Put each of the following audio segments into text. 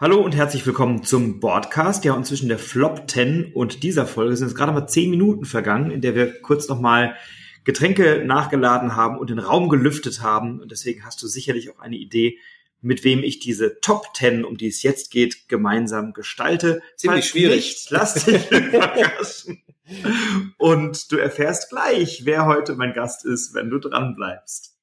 Hallo und herzlich willkommen zum Broadcast. Ja, und zwischen der Flop 10 und dieser Folge sind es gerade mal 10 Minuten vergangen, in der wir kurz nochmal Getränke nachgeladen haben und den Raum gelüftet haben. Und deswegen hast du sicherlich auch eine Idee, mit wem ich diese Top 10, um die es jetzt geht, gemeinsam gestalte. Ziemlich schwierig. Nicht, lass dich überraschen. Und du erfährst gleich, wer heute mein Gast ist, wenn du dran bleibst.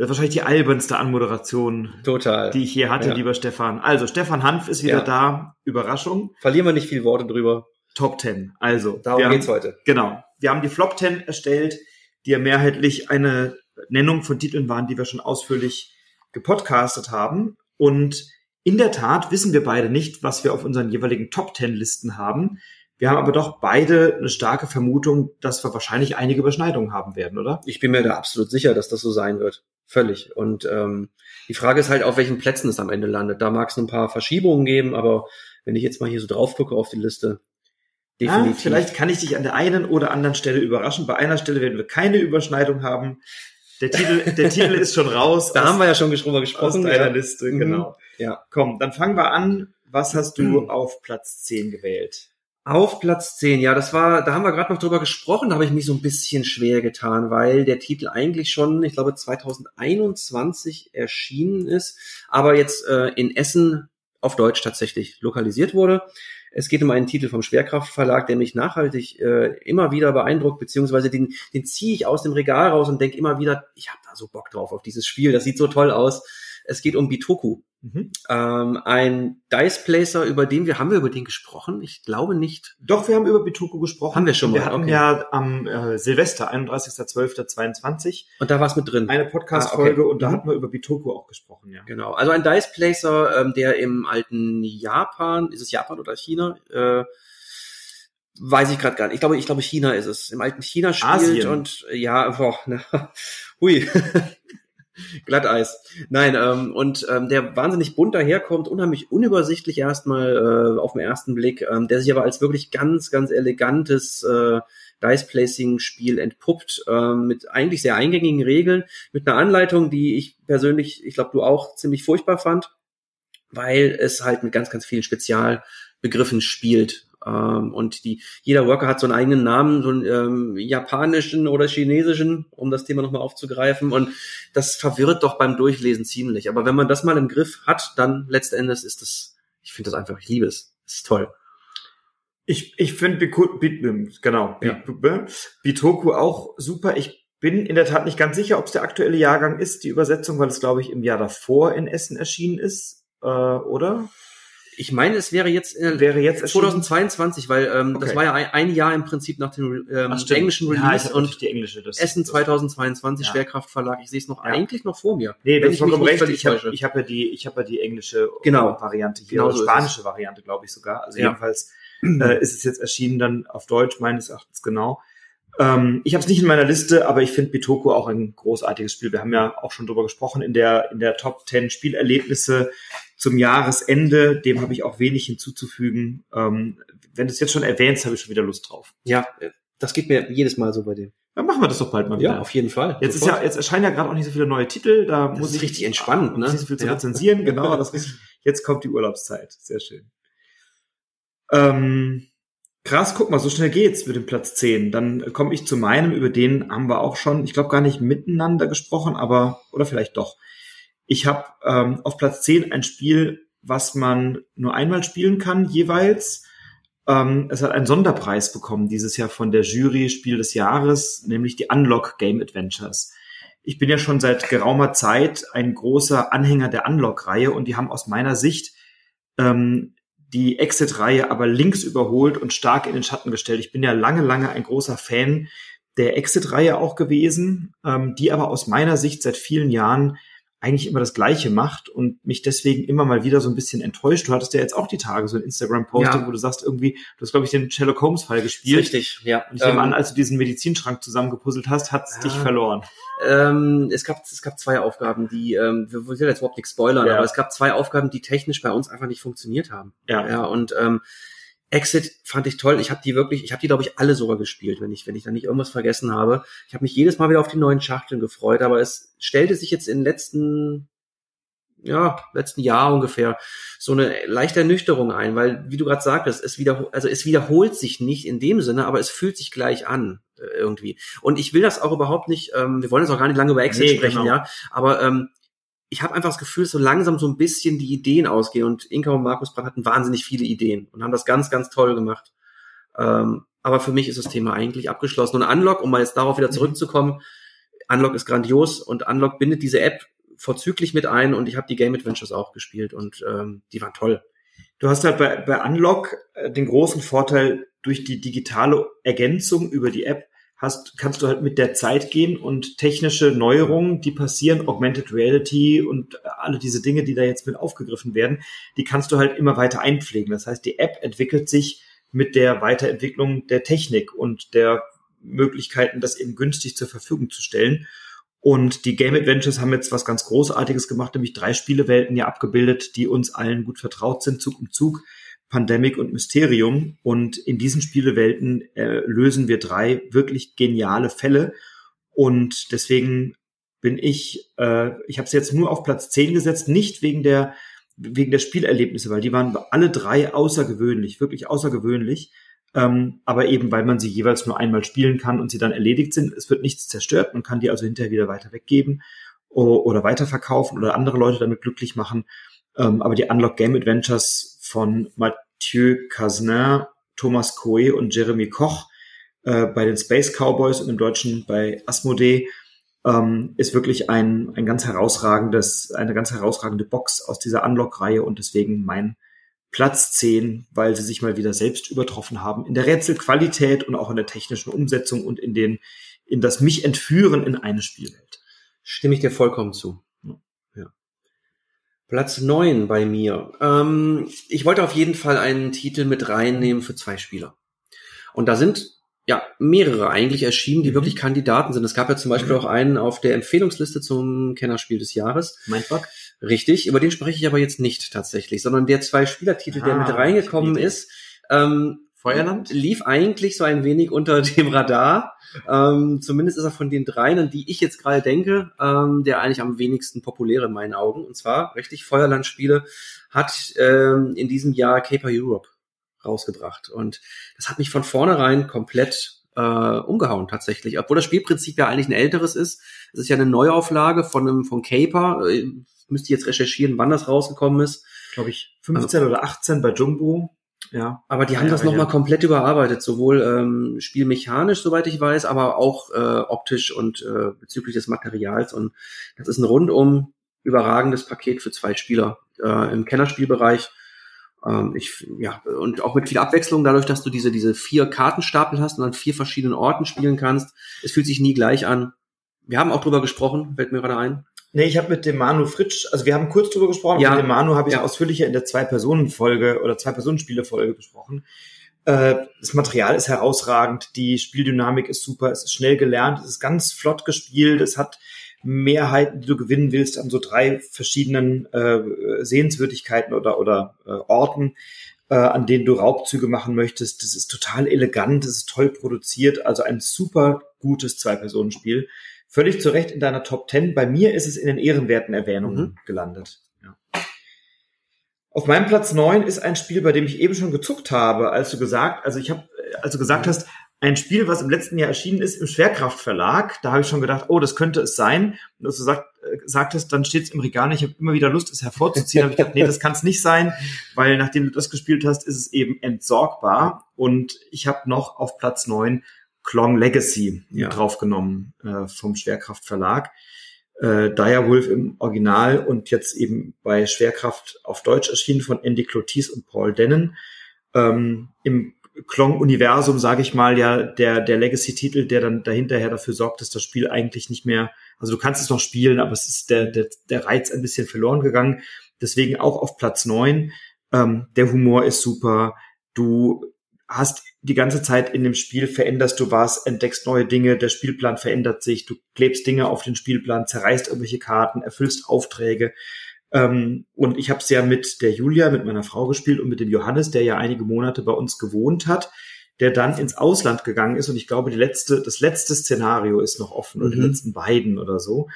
Das ist wahrscheinlich die albernste Anmoderation, Total. die ich je hatte, ja. lieber Stefan. Also, Stefan Hanf ist wieder ja. da. Überraschung. Verlieren wir nicht viel Worte drüber. Top 10. Also, darum geht's haben, heute. Genau. Wir haben die Flop 10 erstellt, die ja mehrheitlich eine Nennung von Titeln waren, die wir schon ausführlich gepodcastet haben. Und in der Tat wissen wir beide nicht, was wir auf unseren jeweiligen Top 10 Listen haben. Wir haben aber doch beide eine starke Vermutung, dass wir wahrscheinlich einige Überschneidungen haben werden, oder? Ich bin mir da absolut sicher, dass das so sein wird. Völlig. Und ähm, die Frage ist halt, auf welchen Plätzen es am Ende landet. Da mag es ein paar Verschiebungen geben, aber wenn ich jetzt mal hier so drauf gucke auf die Liste, definitiv. Ah, vielleicht kann ich dich an der einen oder anderen Stelle überraschen. Bei einer Stelle werden wir keine Überschneidung haben. Der Titel, der Titel ist schon raus. Da aus, haben wir ja schon drüber gesprochen. Aus deiner ja. Liste, genau. Mhm. Ja. Komm, dann fangen wir an. Was hast du mhm. auf Platz 10 gewählt? Auf Platz 10, ja, das war, da haben wir gerade noch drüber gesprochen, da habe ich mich so ein bisschen schwer getan, weil der Titel eigentlich schon, ich glaube, 2021 erschienen ist, aber jetzt äh, in Essen auf Deutsch tatsächlich lokalisiert wurde. Es geht um einen Titel vom Schwerkraftverlag, der mich nachhaltig äh, immer wieder beeindruckt, beziehungsweise den, den ziehe ich aus dem Regal raus und denke immer wieder, ich habe da so Bock drauf auf dieses Spiel, das sieht so toll aus. Es geht um Bitoku. Mhm. Ähm, ein Dice Placer, über den wir, haben wir über den gesprochen? Ich glaube nicht. Doch, wir haben über Bituku gesprochen. Haben wir schon mal. Wir hatten okay. ja am äh, Silvester, 31.12.22. Und da war es mit drin. Eine Podcast-Folge ah, okay. und da mhm. hatten wir über Bituku auch gesprochen, ja. Genau. Also ein Dice Placer, ähm, der im alten Japan, ist es Japan oder China? Äh, weiß ich gerade gar nicht. Ich glaube, ich glaube China ist es. Im alten China spielt Asien. und ja, boah, na, hui. Glatteis. Nein, ähm, und ähm, der wahnsinnig bunt daherkommt, unheimlich unübersichtlich erstmal äh, auf den ersten Blick, ähm, der sich aber als wirklich ganz, ganz elegantes äh, Dice-Placing-Spiel entpuppt, ähm, mit eigentlich sehr eingängigen Regeln, mit einer Anleitung, die ich persönlich, ich glaube, du auch ziemlich furchtbar fand, weil es halt mit ganz, ganz vielen Spezialbegriffen spielt. Ähm, und die, jeder Worker hat so einen eigenen Namen, so einen ähm, japanischen oder chinesischen, um das Thema nochmal aufzugreifen. Und das verwirrt doch beim Durchlesen ziemlich. Aber wenn man das mal im Griff hat, dann letzten Endes ist das, ich finde das einfach, ich liebe es. Es ist toll. Ich, ich finde genau, ja. Bitoku auch super. Ich bin in der Tat nicht ganz sicher, ob es der aktuelle Jahrgang ist, die Übersetzung, weil es, glaube ich, im Jahr davor in Essen erschienen ist, äh, oder? Ich meine, es wäre jetzt äh, wäre jetzt 2022, weil ähm, okay. das war ja ein, ein, Jahr im Prinzip nach dem ähm, Ach, englischen Release ja, und die englische, das, Essen 2022 ja. Schwerkraftverlag. Ich sehe es noch ja. eigentlich noch vor mir. Nee, wenn ich mich recht. Ich habe ich hab ja die ich habe ja die englische genau. Variante hier, genau so spanische Variante, glaube ich sogar. Also jedenfalls äh, ist es jetzt erschienen dann auf Deutsch meines Erachtens genau. Ähm, ich habe es nicht in meiner Liste, aber ich finde Bitoku auch ein großartiges Spiel. Wir haben ja auch schon drüber gesprochen in der in der Top 10 Spielerlebnisse zum Jahresende. Dem habe ich auch wenig hinzuzufügen. Ähm, wenn du es jetzt schon erwähnst, habe ich schon wieder Lust drauf. Ja, das geht mir jedes Mal so bei dem. Dann machen wir das doch bald mal wieder. Ja, auf jeden Fall. Jetzt Sofort. ist ja, jetzt erscheinen ja gerade auch nicht so viele neue Titel. Da das muss ich richtig entspannt, ne? Nicht so viel zu ja. rezensieren. Genau, das ist, jetzt kommt die Urlaubszeit. Sehr schön. Ähm, krass, guck mal, so schnell geht's mit dem Platz 10. Dann komme ich zu meinem, über den haben wir auch schon, ich glaube gar nicht miteinander gesprochen, aber, oder vielleicht doch. Ich habe ähm, auf Platz 10 ein Spiel, was man nur einmal spielen kann, jeweils. Ähm, es hat einen Sonderpreis bekommen dieses Jahr von der Jury Spiel des Jahres, nämlich die Unlock Game Adventures. Ich bin ja schon seit geraumer Zeit ein großer Anhänger der Unlock-Reihe und die haben aus meiner Sicht ähm, die Exit-Reihe aber links überholt und stark in den Schatten gestellt. Ich bin ja lange, lange ein großer Fan der Exit-Reihe auch gewesen, ähm, die aber aus meiner Sicht seit vielen Jahren eigentlich immer das Gleiche macht und mich deswegen immer mal wieder so ein bisschen enttäuscht. Du hattest ja jetzt auch die Tage so ein Instagram-Posting, ja. wo du sagst irgendwie, du hast, glaube ich, den Sherlock Holmes-Fall gespielt. Richtig, ja. Und ich nehme ähm, an, als du diesen Medizinschrank zusammengepuzzelt hast, hat's ja. dich verloren. Ähm, es gab es gab zwei Aufgaben, die, ähm, wir wollen jetzt überhaupt nicht spoilern, ja. aber es gab zwei Aufgaben, die technisch bei uns einfach nicht funktioniert haben. Ja. Ja, und ähm, Exit fand ich toll. Ich habe die wirklich, ich habe die glaube ich alle sogar gespielt, wenn ich wenn ich da nicht irgendwas vergessen habe. Ich habe mich jedes Mal wieder auf die neuen Schachteln gefreut, aber es stellte sich jetzt in den letzten ja, letzten Jahr ungefähr so eine leichte Ernüchterung ein, weil, wie du gerade sagtest, es wieder, also es wiederholt sich nicht in dem Sinne, aber es fühlt sich gleich an äh, irgendwie. Und ich will das auch überhaupt nicht, ähm, wir wollen jetzt auch gar nicht lange über Exit nee, sprechen, genau. ja, aber ähm, ich habe einfach das Gefühl, so langsam so ein bisschen die Ideen ausgehen und Inka und Markus Brandt hatten wahnsinnig viele Ideen und haben das ganz, ganz toll gemacht. Ähm, aber für mich ist das Thema eigentlich abgeschlossen. Und Unlock, um mal jetzt darauf wieder mhm. zurückzukommen, Unlock ist grandios und Unlock bindet diese App vorzüglich mit ein und ich habe die Game Adventures auch gespielt und ähm, die waren toll. Du hast halt bei, bei Unlock äh, den großen Vorteil durch die digitale Ergänzung über die App hast, kannst du halt mit der Zeit gehen und technische Neuerungen, die passieren, Augmented Reality und alle diese Dinge, die da jetzt mit aufgegriffen werden, die kannst du halt immer weiter einpflegen. Das heißt, die App entwickelt sich mit der Weiterentwicklung der Technik und der Möglichkeiten, das eben günstig zur Verfügung zu stellen. Und die Game Adventures haben jetzt was ganz Großartiges gemacht, nämlich drei Spielewelten ja abgebildet, die uns allen gut vertraut sind, Zug um Zug, Pandemic und Mysterium. Und in diesen Spielewelten äh, lösen wir drei wirklich geniale Fälle. Und deswegen bin ich, äh, ich habe es jetzt nur auf Platz 10 gesetzt, nicht wegen der wegen der Spielerlebnisse, weil die waren alle drei außergewöhnlich, wirklich außergewöhnlich ähm, aber eben weil man sie jeweils nur einmal spielen kann und sie dann erledigt sind. Es wird nichts zerstört, man kann die also hinterher wieder weiter weggeben oder weiterverkaufen oder andere Leute damit glücklich machen. Ähm, aber die Unlock Game Adventures von Mathieu Casner, Thomas Coe und Jeremy Koch äh, bei den Space Cowboys und im Deutschen bei Asmodee ähm, ist wirklich ein, ein ganz herausragendes, eine ganz herausragende Box aus dieser Unlock-Reihe und deswegen mein Platz 10, weil sie sich mal wieder selbst übertroffen haben in der Rätselqualität und auch in der technischen Umsetzung und in den in das mich entführen in eine Spielwelt. Stimme ich dir vollkommen zu. Platz 9 bei mir. Ähm, ich wollte auf jeden Fall einen Titel mit reinnehmen für zwei Spieler. Und da sind ja mehrere eigentlich erschienen, die mhm. wirklich Kandidaten sind. Es gab ja zum Beispiel mhm. auch einen auf der Empfehlungsliste zum Kennerspiel des Jahres. Mindfuck. Richtig, über den spreche ich aber jetzt nicht tatsächlich, sondern der zwei Spielertitel, ah, der mit reingekommen ist, ähm, Feuerland lief eigentlich so ein wenig unter dem Radar. Ähm, zumindest ist er von den dreien, an die ich jetzt gerade denke, ähm, der eigentlich am wenigsten populär in meinen Augen. Und zwar, richtig, Feuerland-Spiele hat ähm, in diesem Jahr Caper Europe rausgebracht. Und das hat mich von vornherein komplett äh, umgehauen tatsächlich. Obwohl das Spielprinzip ja eigentlich ein älteres ist. Es ist ja eine Neuauflage von einem von Caper. Äh, müsste ich jetzt recherchieren, wann das rausgekommen ist. Glaube ich 15 also, oder 18 bei Jumbo. Ja. Aber die haben ja, das nochmal ja. komplett überarbeitet, sowohl ähm, spielmechanisch, soweit ich weiß, aber auch äh, optisch und äh, bezüglich des Materials. Und das ist ein rundum überragendes Paket für zwei Spieler äh, im Kennerspielbereich. Ähm, ich, ja, und auch mit viel Abwechslung, dadurch, dass du diese, diese vier Kartenstapel hast und an vier verschiedenen Orten spielen kannst. Es fühlt sich nie gleich an. Wir haben auch drüber gesprochen, fällt mir gerade ein. Nee, ich habe mit dem Manu Fritsch, also wir haben kurz drüber gesprochen, ja. mit dem Manu habe ich ja. ausführlicher in der Zwei-Personen-Folge oder Zwei-Personen-Spiele-Folge besprochen. Äh, das Material ist herausragend, die Spieldynamik ist super, es ist schnell gelernt, es ist ganz flott gespielt, es hat Mehrheiten, die du gewinnen willst, an so drei verschiedenen äh, Sehenswürdigkeiten oder, oder äh, Orten, äh, an denen du Raubzüge machen möchtest. Das ist total elegant, das ist toll produziert, also ein super gutes Zwei-Personen-Spiel völlig zu Recht in deiner Top 10. Bei mir ist es in den ehrenwerten Erwähnungen mhm. gelandet. Ja. Auf meinem Platz 9 ist ein Spiel, bei dem ich eben schon gezuckt habe, als du gesagt, also ich habe, als du gesagt hast, ein Spiel, was im letzten Jahr erschienen ist im Schwerkraftverlag. Da habe ich schon gedacht, oh, das könnte es sein. Und als du sagt, äh, sagtest, dann steht es im Regal. Ich habe immer wieder Lust, es hervorzuziehen. habe ich gedacht, nee, das kann es nicht sein, weil nachdem du das gespielt hast, ist es eben entsorgbar. Und ich habe noch auf Platz 9 Klong Legacy ja. draufgenommen äh, vom Schwerkraft Verlag. Äh, Direwolf im Original und jetzt eben bei Schwerkraft auf Deutsch erschienen von Andy Clotis und Paul Dennen. Ähm, Im Klong-Universum, sage ich mal, ja, der, der Legacy-Titel, der dann dahinterher dafür sorgt, dass das Spiel eigentlich nicht mehr, also du kannst es noch spielen, aber es ist der, der, der Reiz ein bisschen verloren gegangen. Deswegen auch auf Platz neun. Ähm, der Humor ist super. Du hast die ganze Zeit in dem Spiel veränderst du was, entdeckst neue Dinge, der Spielplan verändert sich, du klebst Dinge auf den Spielplan, zerreißt irgendwelche Karten, erfüllst Aufträge. Ähm, und ich habe es ja mit der Julia, mit meiner Frau gespielt und mit dem Johannes, der ja einige Monate bei uns gewohnt hat, der dann ins Ausland gegangen ist. Und ich glaube, die letzte, das letzte Szenario ist noch offen, oder die Mhm. letzten beiden oder so.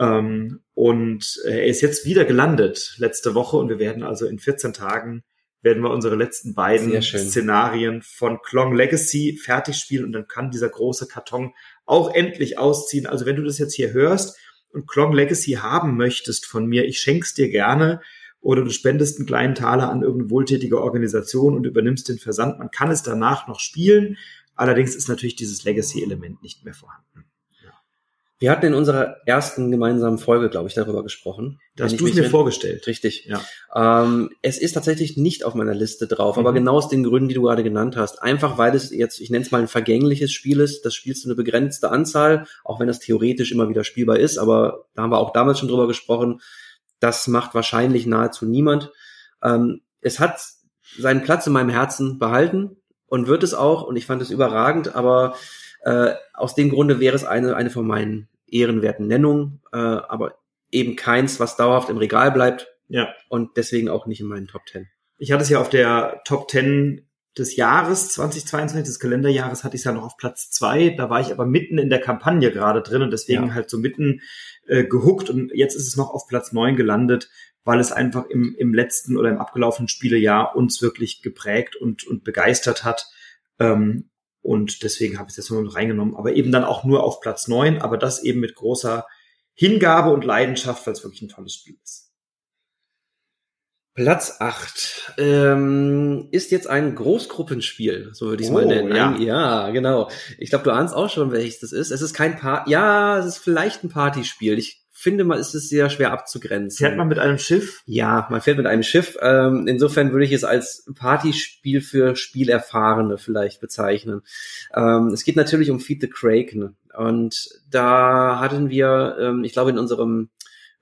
Ähm, und äh, er ist jetzt wieder gelandet letzte Woche und wir werden also in 14 Tagen werden wir unsere letzten beiden. Szenarien von Klong Legacy fertig spielen und dann kann dieser große Karton auch endlich ausziehen. Also wenn du das jetzt hier hörst und Klong Legacy haben möchtest von mir, ich schenk's dir gerne oder du spendest einen kleinen Taler an irgendeine wohltätige Organisation und übernimmst den Versand. Man kann es danach noch spielen. Allerdings ist natürlich dieses Legacy-Element nicht mehr vorhanden. Wir hatten in unserer ersten gemeinsamen Folge, glaube ich, darüber gesprochen. Da hast du es ich mir vorgestellt. Richtig. Ja. Ähm, es ist tatsächlich nicht auf meiner Liste drauf, aber Mhm. genau aus den Gründen, die du gerade genannt hast. Einfach weil es jetzt, ich nenne es mal ein vergängliches Spiel ist. Das spielst du eine begrenzte Anzahl, auch wenn das theoretisch immer wieder spielbar ist. Aber da haben wir auch damals schon drüber gesprochen. Das macht wahrscheinlich nahezu niemand. Ähm, es hat seinen Platz in meinem Herzen behalten und wird es auch. Und ich fand es überragend, aber äh, aus dem Grunde wäre es eine, eine von meinen ehrenwerten Nennungen, äh, aber eben keins, was dauerhaft im Regal bleibt Ja. und deswegen auch nicht in meinen Top Ten. Ich hatte es ja auf der Top 10 des Jahres 2022, des Kalenderjahres, hatte ich es ja noch auf Platz zwei. Da war ich aber mitten in der Kampagne gerade drin und deswegen Ja. halt so mitten äh, gehuckt. Und jetzt ist es noch auf Platz neun gelandet, weil es einfach im, im letzten oder im abgelaufenen Spielejahr uns wirklich geprägt und, und begeistert hat. Ähm, und deswegen habe ich es jetzt nur mit reingenommen. Aber eben dann auch nur auf Platz neun, aber das eben mit großer Hingabe und Leidenschaft, weil es wirklich ein tolles Spiel ist. Platz 8 ähm, ist jetzt ein Großgruppenspiel, so würde ich es Oh, mal nennen. ja. Ja, genau. Ich glaube, du ahnst auch schon, welches das ist. Es ist kein Part, ja, es ist vielleicht ein Partyspiel. Ich finde mal, ist es sehr schwer abzugrenzen. Fährt man mit einem Schiff? Ja, man fährt mit einem Schiff. Ähm, insofern würde ich es als Partyspiel für Spielerfahrene vielleicht bezeichnen. Ähm, es geht natürlich um Feed the Kraken. Und da hatten wir, ähm, ich glaube, in unserem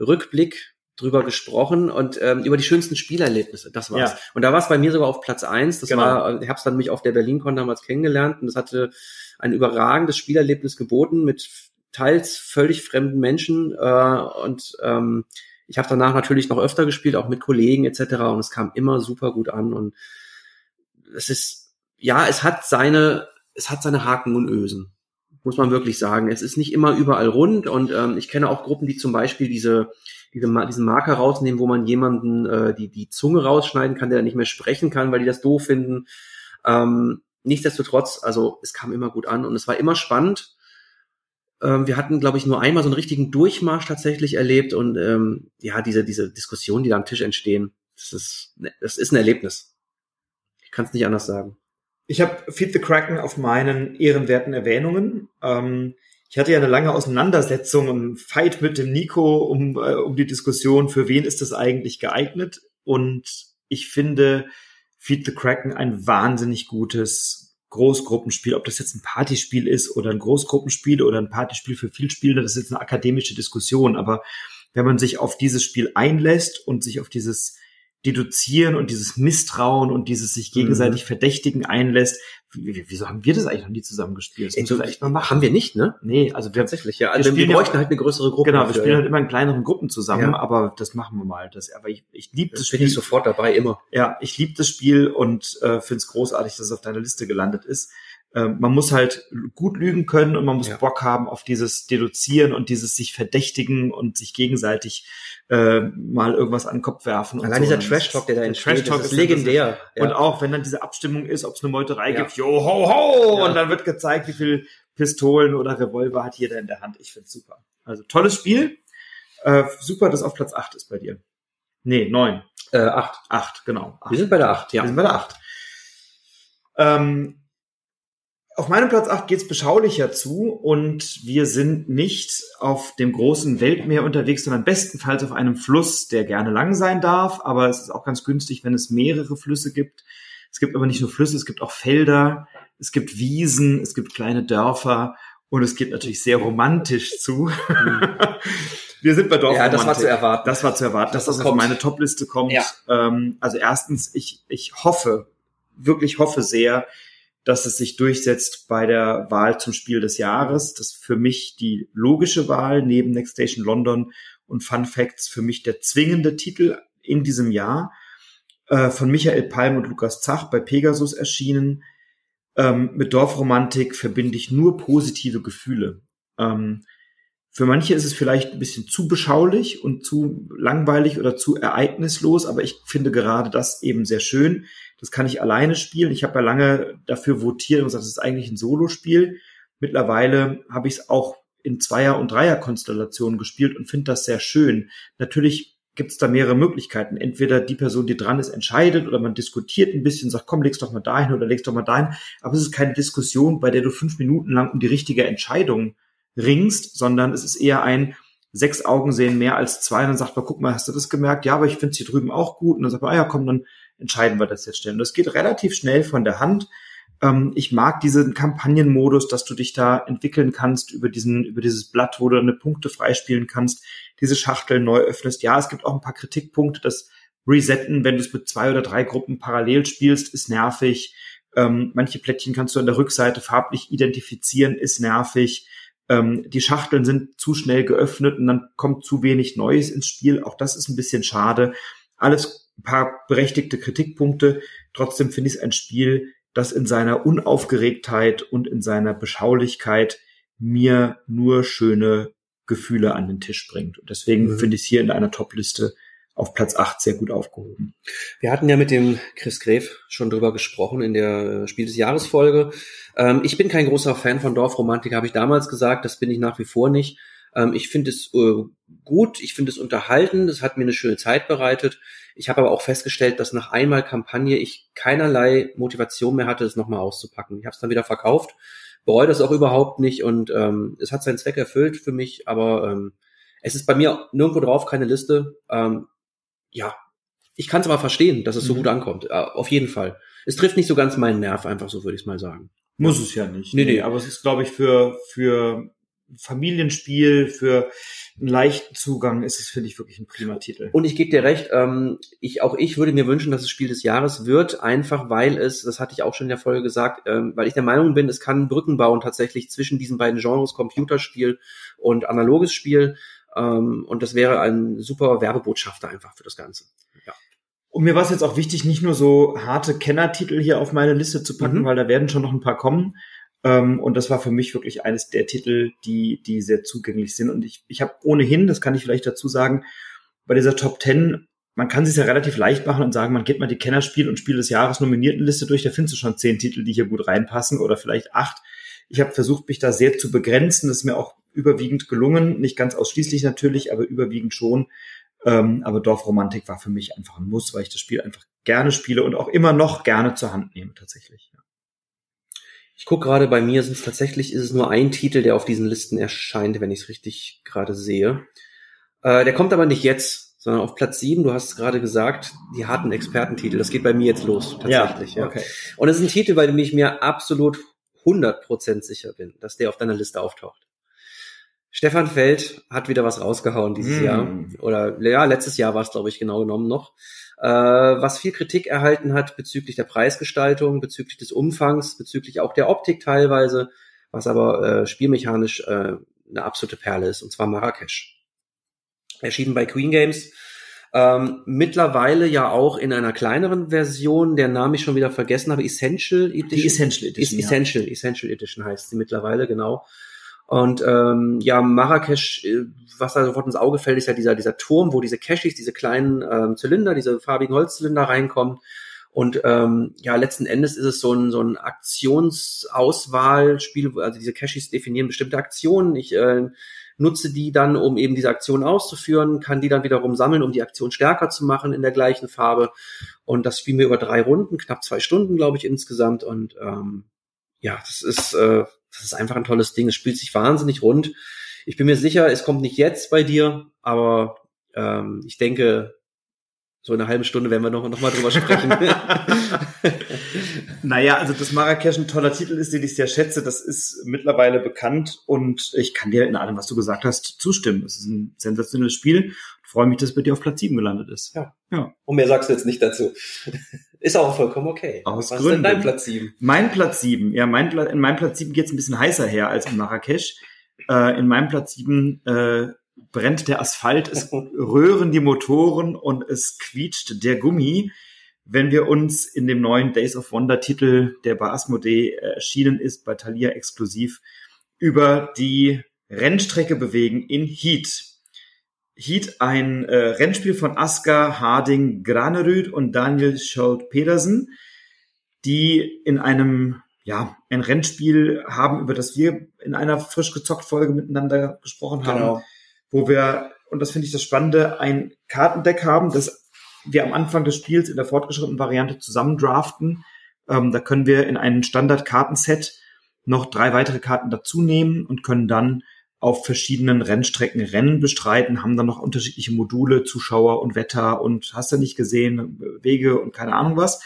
Rückblick drüber gesprochen und ähm, über die schönsten Spielerlebnisse. Das war's. Ja. Und da war es bei mir sogar auf Platz eins. Das Genau. war, ich habe es dann mich auf der BerlinCon damals kennengelernt und es hatte ein überragendes Spielerlebnis geboten mit teils völlig fremden Menschen äh, und ähm, ich habe danach natürlich noch öfter gespielt, auch mit Kollegen etc. und es kam immer super gut an und es ist ja, es hat seine es hat seine Haken und Ösen, muss man wirklich sagen. Es ist nicht immer überall rund und ähm, ich kenne auch Gruppen, die zum Beispiel diese diese, diesen Marker rausnehmen, wo man jemanden äh, die, die Zunge rausschneiden kann, der nicht mehr sprechen kann, weil die das doof finden. Ähm, nichtsdestotrotz, also es kam immer gut an und es war immer spannend. Ähm, wir hatten, glaube ich, nur einmal so einen richtigen Durchmarsch tatsächlich erlebt und ähm, ja, diese, diese Diskussionen, die da am Tisch entstehen, das ist, das ist ein Erlebnis. Ich kann es nicht anders sagen. Ich habe Feed the Kraken auf meinen ehrenwerten Erwähnungen. Ähm, ich hatte ja eine lange Auseinandersetzung und Fight mit dem Nico um, äh, um die Diskussion, für wen ist das eigentlich geeignet. Und ich finde Feed the Kraken ein wahnsinnig gutes Großgruppenspiel. Ob das jetzt ein Partyspiel ist oder ein Großgruppenspiel oder ein Partyspiel für Vielspielende, das ist jetzt eine akademische Diskussion. Aber wenn man sich auf dieses Spiel einlässt und sich auf dieses Deduzieren und dieses Misstrauen und dieses sich gegenseitig Verdächtigen einlässt. Wie- wie- Wieso haben wir das eigentlich noch nie zusammen gespielt? Das Ey, müssen wir echt mal machen. haben wir nicht, ne? Nee, also wir, Tatsächlich, ja. Wir Also wir, ja- bräuchten halt eine größere Gruppe. genau, wir spielen ja. halt immer in kleineren Gruppen zusammen, Ja. aber das machen wir mal. Das, aber ich, ich liebe das Das bin Spiel. ich sofort dabei, immer. Ja, ich liebe das Spiel und äh, finde es großartig, dass es auf deiner Liste gelandet ist. Ähm, man muss halt gut lügen können und man muss Ja. Bock haben auf dieses Deduzieren und dieses sich verdächtigen und sich gegenseitig äh, mal irgendwas an den Kopf werfen. und Allein so. dieser Trash-Talk, der da der entsteht, Trash-Talk das ist ist legendär. Ja. Und auch wenn dann diese Abstimmung ist, ob es eine Meuterei Ja. gibt, jo ho ho, und dann wird gezeigt, wie viel Pistolen oder Revolver hat jeder in der Hand. Ich find's super. Also tolles Spiel. Äh, super, dass auf Platz 8 ist bei dir. Nee, 9. äh, acht. 8, genau. Acht. Wir sind bei der acht, Wir ja. sind bei der 8. Ähm, auf meinem Platz 8 geht's beschaulicher zu und wir sind nicht auf dem großen Weltmeer unterwegs, sondern bestenfalls auf einem Fluss, der gerne lang sein darf, aber es ist auch ganz günstig, wenn es mehrere Flüsse gibt. Es gibt aber nicht nur Flüsse, es gibt auch Felder, es gibt Wiesen, es gibt kleine Dörfer und es geht natürlich sehr romantisch zu. wir sind bei Dorf. Ja, das war zu erwarten. Das war zu erwarten, Dass das das auf meine Top-Liste kommt. Ja. Ähm, also erstens, ich, ich hoffe, wirklich hoffe sehr, dass es sich durchsetzt bei der Wahl zum Spiel des Jahres. Das für mich die logische Wahl neben Next Station London und Fun Facts für mich der zwingende Titel in diesem Jahr äh, von Michael Palm und Lukas Zach bei Pegasus erschienen. Ähm, mit Dorfromantik verbinde ich nur positive Gefühle. Ähm, für manche ist es vielleicht ein bisschen zu beschaulich und zu langweilig oder zu ereignislos, aber ich finde gerade das eben sehr schön. Das kann ich alleine spielen. Ich habe ja lange dafür votiert und gesagt, es ist eigentlich ein Solospiel. Mittlerweile habe ich es auch in Zweier- und Dreier-Konstellationen gespielt und finde das sehr schön. Natürlich gibt es da mehrere Möglichkeiten. Entweder die Person, die dran ist, entscheidet oder man diskutiert ein bisschen, sagt, komm, leg's doch mal dahin oder leg's doch mal dahin. Aber es ist keine Diskussion, bei der du fünf Minuten lang um die richtige Entscheidung ringst, sondern es ist eher ein, sechs Augen sehen mehr als zwei. Und dann sagt man, guck mal, hast du das gemerkt? Ja, aber ich finde es hier drüben auch gut. Und dann sagt man, ah ja, komm, dann entscheiden wir das jetzt schnell. Und das geht relativ schnell von der Hand. Ähm, ich mag diesen Kampagnenmodus, dass du dich da entwickeln kannst über diesen, über dieses Blatt, wo du deine Punkte freispielen kannst, diese Schachtel neu öffnest. Ja, es gibt auch ein paar Kritikpunkte. Das Resetten, wenn du es mit zwei oder drei Gruppen parallel spielst, ist nervig. Ähm, manche Plättchen kannst du an der Rückseite farblich identifizieren, ist nervig ähm, die Schachteln sind zu schnell geöffnet und dann kommt zu wenig Neues ins Spiel. Auch das ist ein bisschen schade. Alles ein paar berechtigte Kritikpunkte. Trotzdem finde ich es ein Spiel, das in seiner Unaufgeregtheit und in seiner Beschaulichkeit mir nur schöne Gefühle an den Tisch bringt. Und deswegen mhm. finde ich es hier in einer Top-Liste auf Platz 8 sehr gut aufgehoben. Wir hatten ja mit dem Chris Gref schon drüber gesprochen in der äh, Spiel des Jahres Folge. Ähm, ich bin kein großer Fan von Dorfromantik, habe ich damals gesagt, das bin ich nach wie vor nicht. Ähm, ich finde es äh, gut, ich finde es unterhalten, es hat mir eine schöne Zeit bereitet. Ich habe aber auch festgestellt, dass nach einmal Kampagne ich keinerlei Motivation mehr hatte, es nochmal auszupacken. Ich habe es dann wieder verkauft, bereue das auch überhaupt nicht und ähm, es hat seinen Zweck erfüllt für mich, aber ähm, es ist bei mir nirgendwo drauf, keine Liste. Ähm, ja, ich kann es aber verstehen, dass es so mhm. gut ankommt. Äh, auf jeden Fall. Es trifft nicht so ganz meinen Nerv, einfach so würde ich es mal sagen. Muss es ja nicht. Nee, nee, aber es ist, glaube ich, für, für Familienspiel, für einen leichten Zugang ist es, finde ich, wirklich ein prima Titel. Und ich gebe dir recht, ähm, ich, auch ich würde mir wünschen, dass es Spiel des Jahres wird, einfach weil es, das hatte ich auch schon in der Folge gesagt, ähm, weil ich der Meinung bin, es kann Brücken bauen tatsächlich zwischen diesen beiden Genres, Computerspiel und analoges Spiel. Ähm, und das wäre ein super Werbebotschafter einfach für das Ganze. Ja. Und mir war es jetzt auch wichtig, nicht nur so harte Kennertitel hier auf meine Liste zu packen, mhm. weil da werden schon noch ein paar kommen. Ähm, und das war für mich wirklich eines der Titel, die, die sehr zugänglich sind. Und ich, ich habe ohnehin, das kann ich vielleicht dazu sagen, bei dieser Top 10, man kann sich ja relativ leicht machen und sagen, man geht mal die Kennerspiel- und Spiel des Jahres Nominiertenliste durch, da findest du schon zehn Titel, die hier gut reinpassen oder vielleicht acht. Ich habe versucht, mich da sehr zu begrenzen. Das ist mir auch überwiegend gelungen. Nicht ganz ausschließlich natürlich, aber überwiegend schon. Ähm, aber Dorfromantik war für mich einfach ein Muss, weil ich das Spiel einfach gerne spiele und auch immer noch gerne zur Hand nehme tatsächlich. Ja. Ich gucke gerade bei mir, sind es tatsächlich, ist es nur ein Titel, der auf diesen Listen erscheint, wenn ich es richtig gerade sehe. Äh, der kommt aber nicht jetzt, sondern auf Platz sieben. Du hast es gerade gesagt, die harten Expertentitel. Das geht bei mir jetzt los, tatsächlich. Ja, okay. ja. Und es ist ein Titel, bei dem ich mir absolut 100% sicher bin, dass der auf deiner Liste auftaucht. Stefan Feld hat wieder was rausgehauen dieses mm. Jahr. Oder ja, letztes Jahr war es, glaube ich, genau genommen noch. Äh, was viel Kritik erhalten hat bezüglich der Preisgestaltung, bezüglich des Umfangs, bezüglich auch der Optik teilweise, was aber äh, spielmechanisch äh, eine absolute Perle ist, und zwar Marrakesch. Erschienen bei Queen Games. Ähm, mittlerweile ja auch in einer kleineren Version, der Name ich schon wieder vergessen habe, Essential Edition. Die Essential Edition. Ist Essential, ja. Essential Edition heißt sie mittlerweile, genau. Und ähm, ja, Marrakesch, äh, was da sofort ins Auge fällt, ist ja dieser, dieser Turm, wo diese Cashis, diese kleinen ähm, Zylinder, diese farbigen Holzzylinder reinkommen. Und ähm, ja, letzten Endes ist es so ein, so ein Aktionsauswahlspiel, also diese Cashis definieren bestimmte Aktionen. Ich äh, nutze die dann, um eben diese Aktion auszuführen, kann die dann wiederum sammeln, um die Aktion stärker zu machen in der gleichen Farbe. Und das spielen wir über drei Runden, knapp zwei Stunden, glaube ich, insgesamt. Und ähm, ja, das ist äh, das ist einfach ein tolles Ding. Es spielt sich wahnsinnig rund. Ich bin mir sicher, es kommt nicht jetzt bei dir, aber ähm, ich denke, so eine halbe Stunde werden wir noch, noch mal drüber sprechen. naja, also dass Marrakesch ein toller Titel ist, den ich sehr schätze, das ist mittlerweile bekannt und ich kann dir in allem, was du gesagt hast, zustimmen. Es ist ein sensationelles Spiel. Ich freue mich, dass es bei dir auf Platz 7 gelandet ist. Ja. ja. Und mehr sagst du jetzt nicht dazu. Ist auch vollkommen okay. Aus Was Gründen. ist denn dein Platz 7? Mein Platz 7, ja, mein, in meinem Platz 7 geht es ein bisschen heißer her als in Marrakesch. Äh, in meinem Platz 7 äh, brennt der Asphalt, es röhren die Motoren und es quietscht der Gummi, wenn wir uns in dem neuen Days of Wonder Titel, der bei Asmodee erschienen ist, bei Thalia exklusiv, über die Rennstrecke bewegen in Heat. Heat, ein äh, Rennspiel von Asker Harding Granerüd und Daniel Scholt Pedersen, die in einem ja, ein Rennspiel haben, über das wir in einer frisch gezockt Folge miteinander gesprochen haben, genau. Wo wir, und das finde ich das Spannende, ein Kartendeck haben, das wir am Anfang des Spiels in der fortgeschrittenen Variante zusammen draften. Ähm, da können wir in ein Standard-Kartenset noch drei weitere Karten dazu nehmen und können dann auf verschiedenen Rennstrecken Rennen bestreiten, haben dann noch unterschiedliche Module, Zuschauer und Wetter und hast du nicht gesehen, Wege und keine Ahnung was.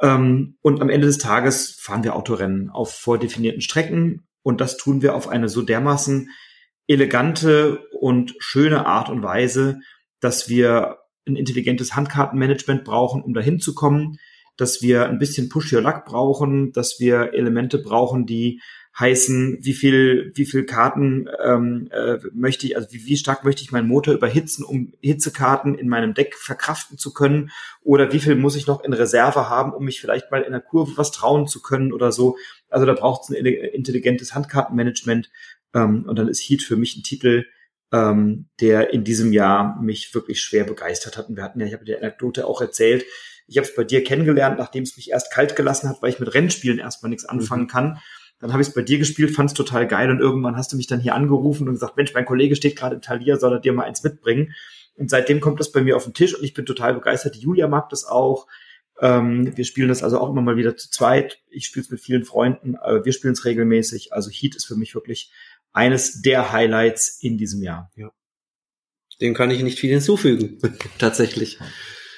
Ähm, und am Ende des Tages fahren wir Autorennen auf vordefinierten Strecken und das tun wir auf eine so dermaßen elegante und schöne Art und Weise, dass wir ein intelligentes Handkartenmanagement brauchen, um dahin zu kommen, dass wir ein bisschen Push Your Luck brauchen, dass wir Elemente brauchen, die heißen, wie viel, wie viel Karten ähm, äh, möchte ich, also wie, wie stark möchte ich meinen Motor überhitzen, um Hitzekarten in meinem Deck verkraften zu können, oder wie viel muss ich noch in Reserve haben, um mich vielleicht mal in der Kurve was trauen zu können oder so. Also da braucht es ein intelligentes Handkartenmanagement. Ähm, und dann ist Heat für mich ein Titel, ähm, der in diesem Jahr mich wirklich schwer begeistert hat. Und wir hatten ja, ich habe die Anekdote auch erzählt, ich habe es bei dir kennengelernt, nachdem es mich erst kalt gelassen hat, weil ich mit Rennspielen erstmal nichts anfangen mhm. kann. Dann habe ich es bei dir gespielt, fand es total geil und irgendwann hast du mich dann hier angerufen und gesagt, Mensch, mein Kollege steht gerade in Thalia, soll er dir mal eins mitbringen? Und seitdem kommt das bei mir auf den Tisch und ich bin total begeistert. Die Julia mag das auch. Ähm, wir spielen das also auch immer mal wieder zu zweit. Ich spiele es mit vielen Freunden, aber wir spielen es regelmäßig. Also Heat ist für mich wirklich eines der Highlights in diesem Jahr. Ja. Dem kann ich nicht viel hinzufügen, tatsächlich.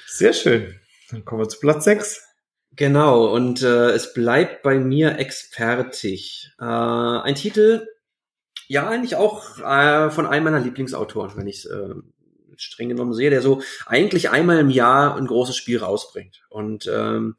Sehr schön. Dann kommen wir zu Platz 6. Genau, und äh, es bleibt bei mir expertig. Äh, ein Titel, ja, eigentlich auch äh, von einem meiner Lieblingsautoren, wenn ich es äh, streng genommen sehe, der so eigentlich einmal im Jahr ein großes Spiel rausbringt. Und ähm,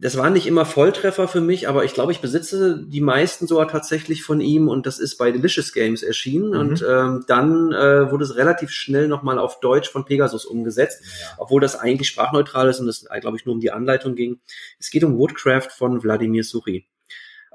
das waren nicht immer Volltreffer für mich, aber ich glaube, ich besitze die meisten sogar tatsächlich von ihm und das ist bei Delicious Games erschienen mhm. und ähm, dann äh, wurde es relativ schnell nochmal auf Deutsch von Pegasus umgesetzt, ja. obwohl das eigentlich sprachneutral ist und es, äh, glaube ich, nur um die Anleitung ging. Es geht um Woodcraft von Wladimir Suchi.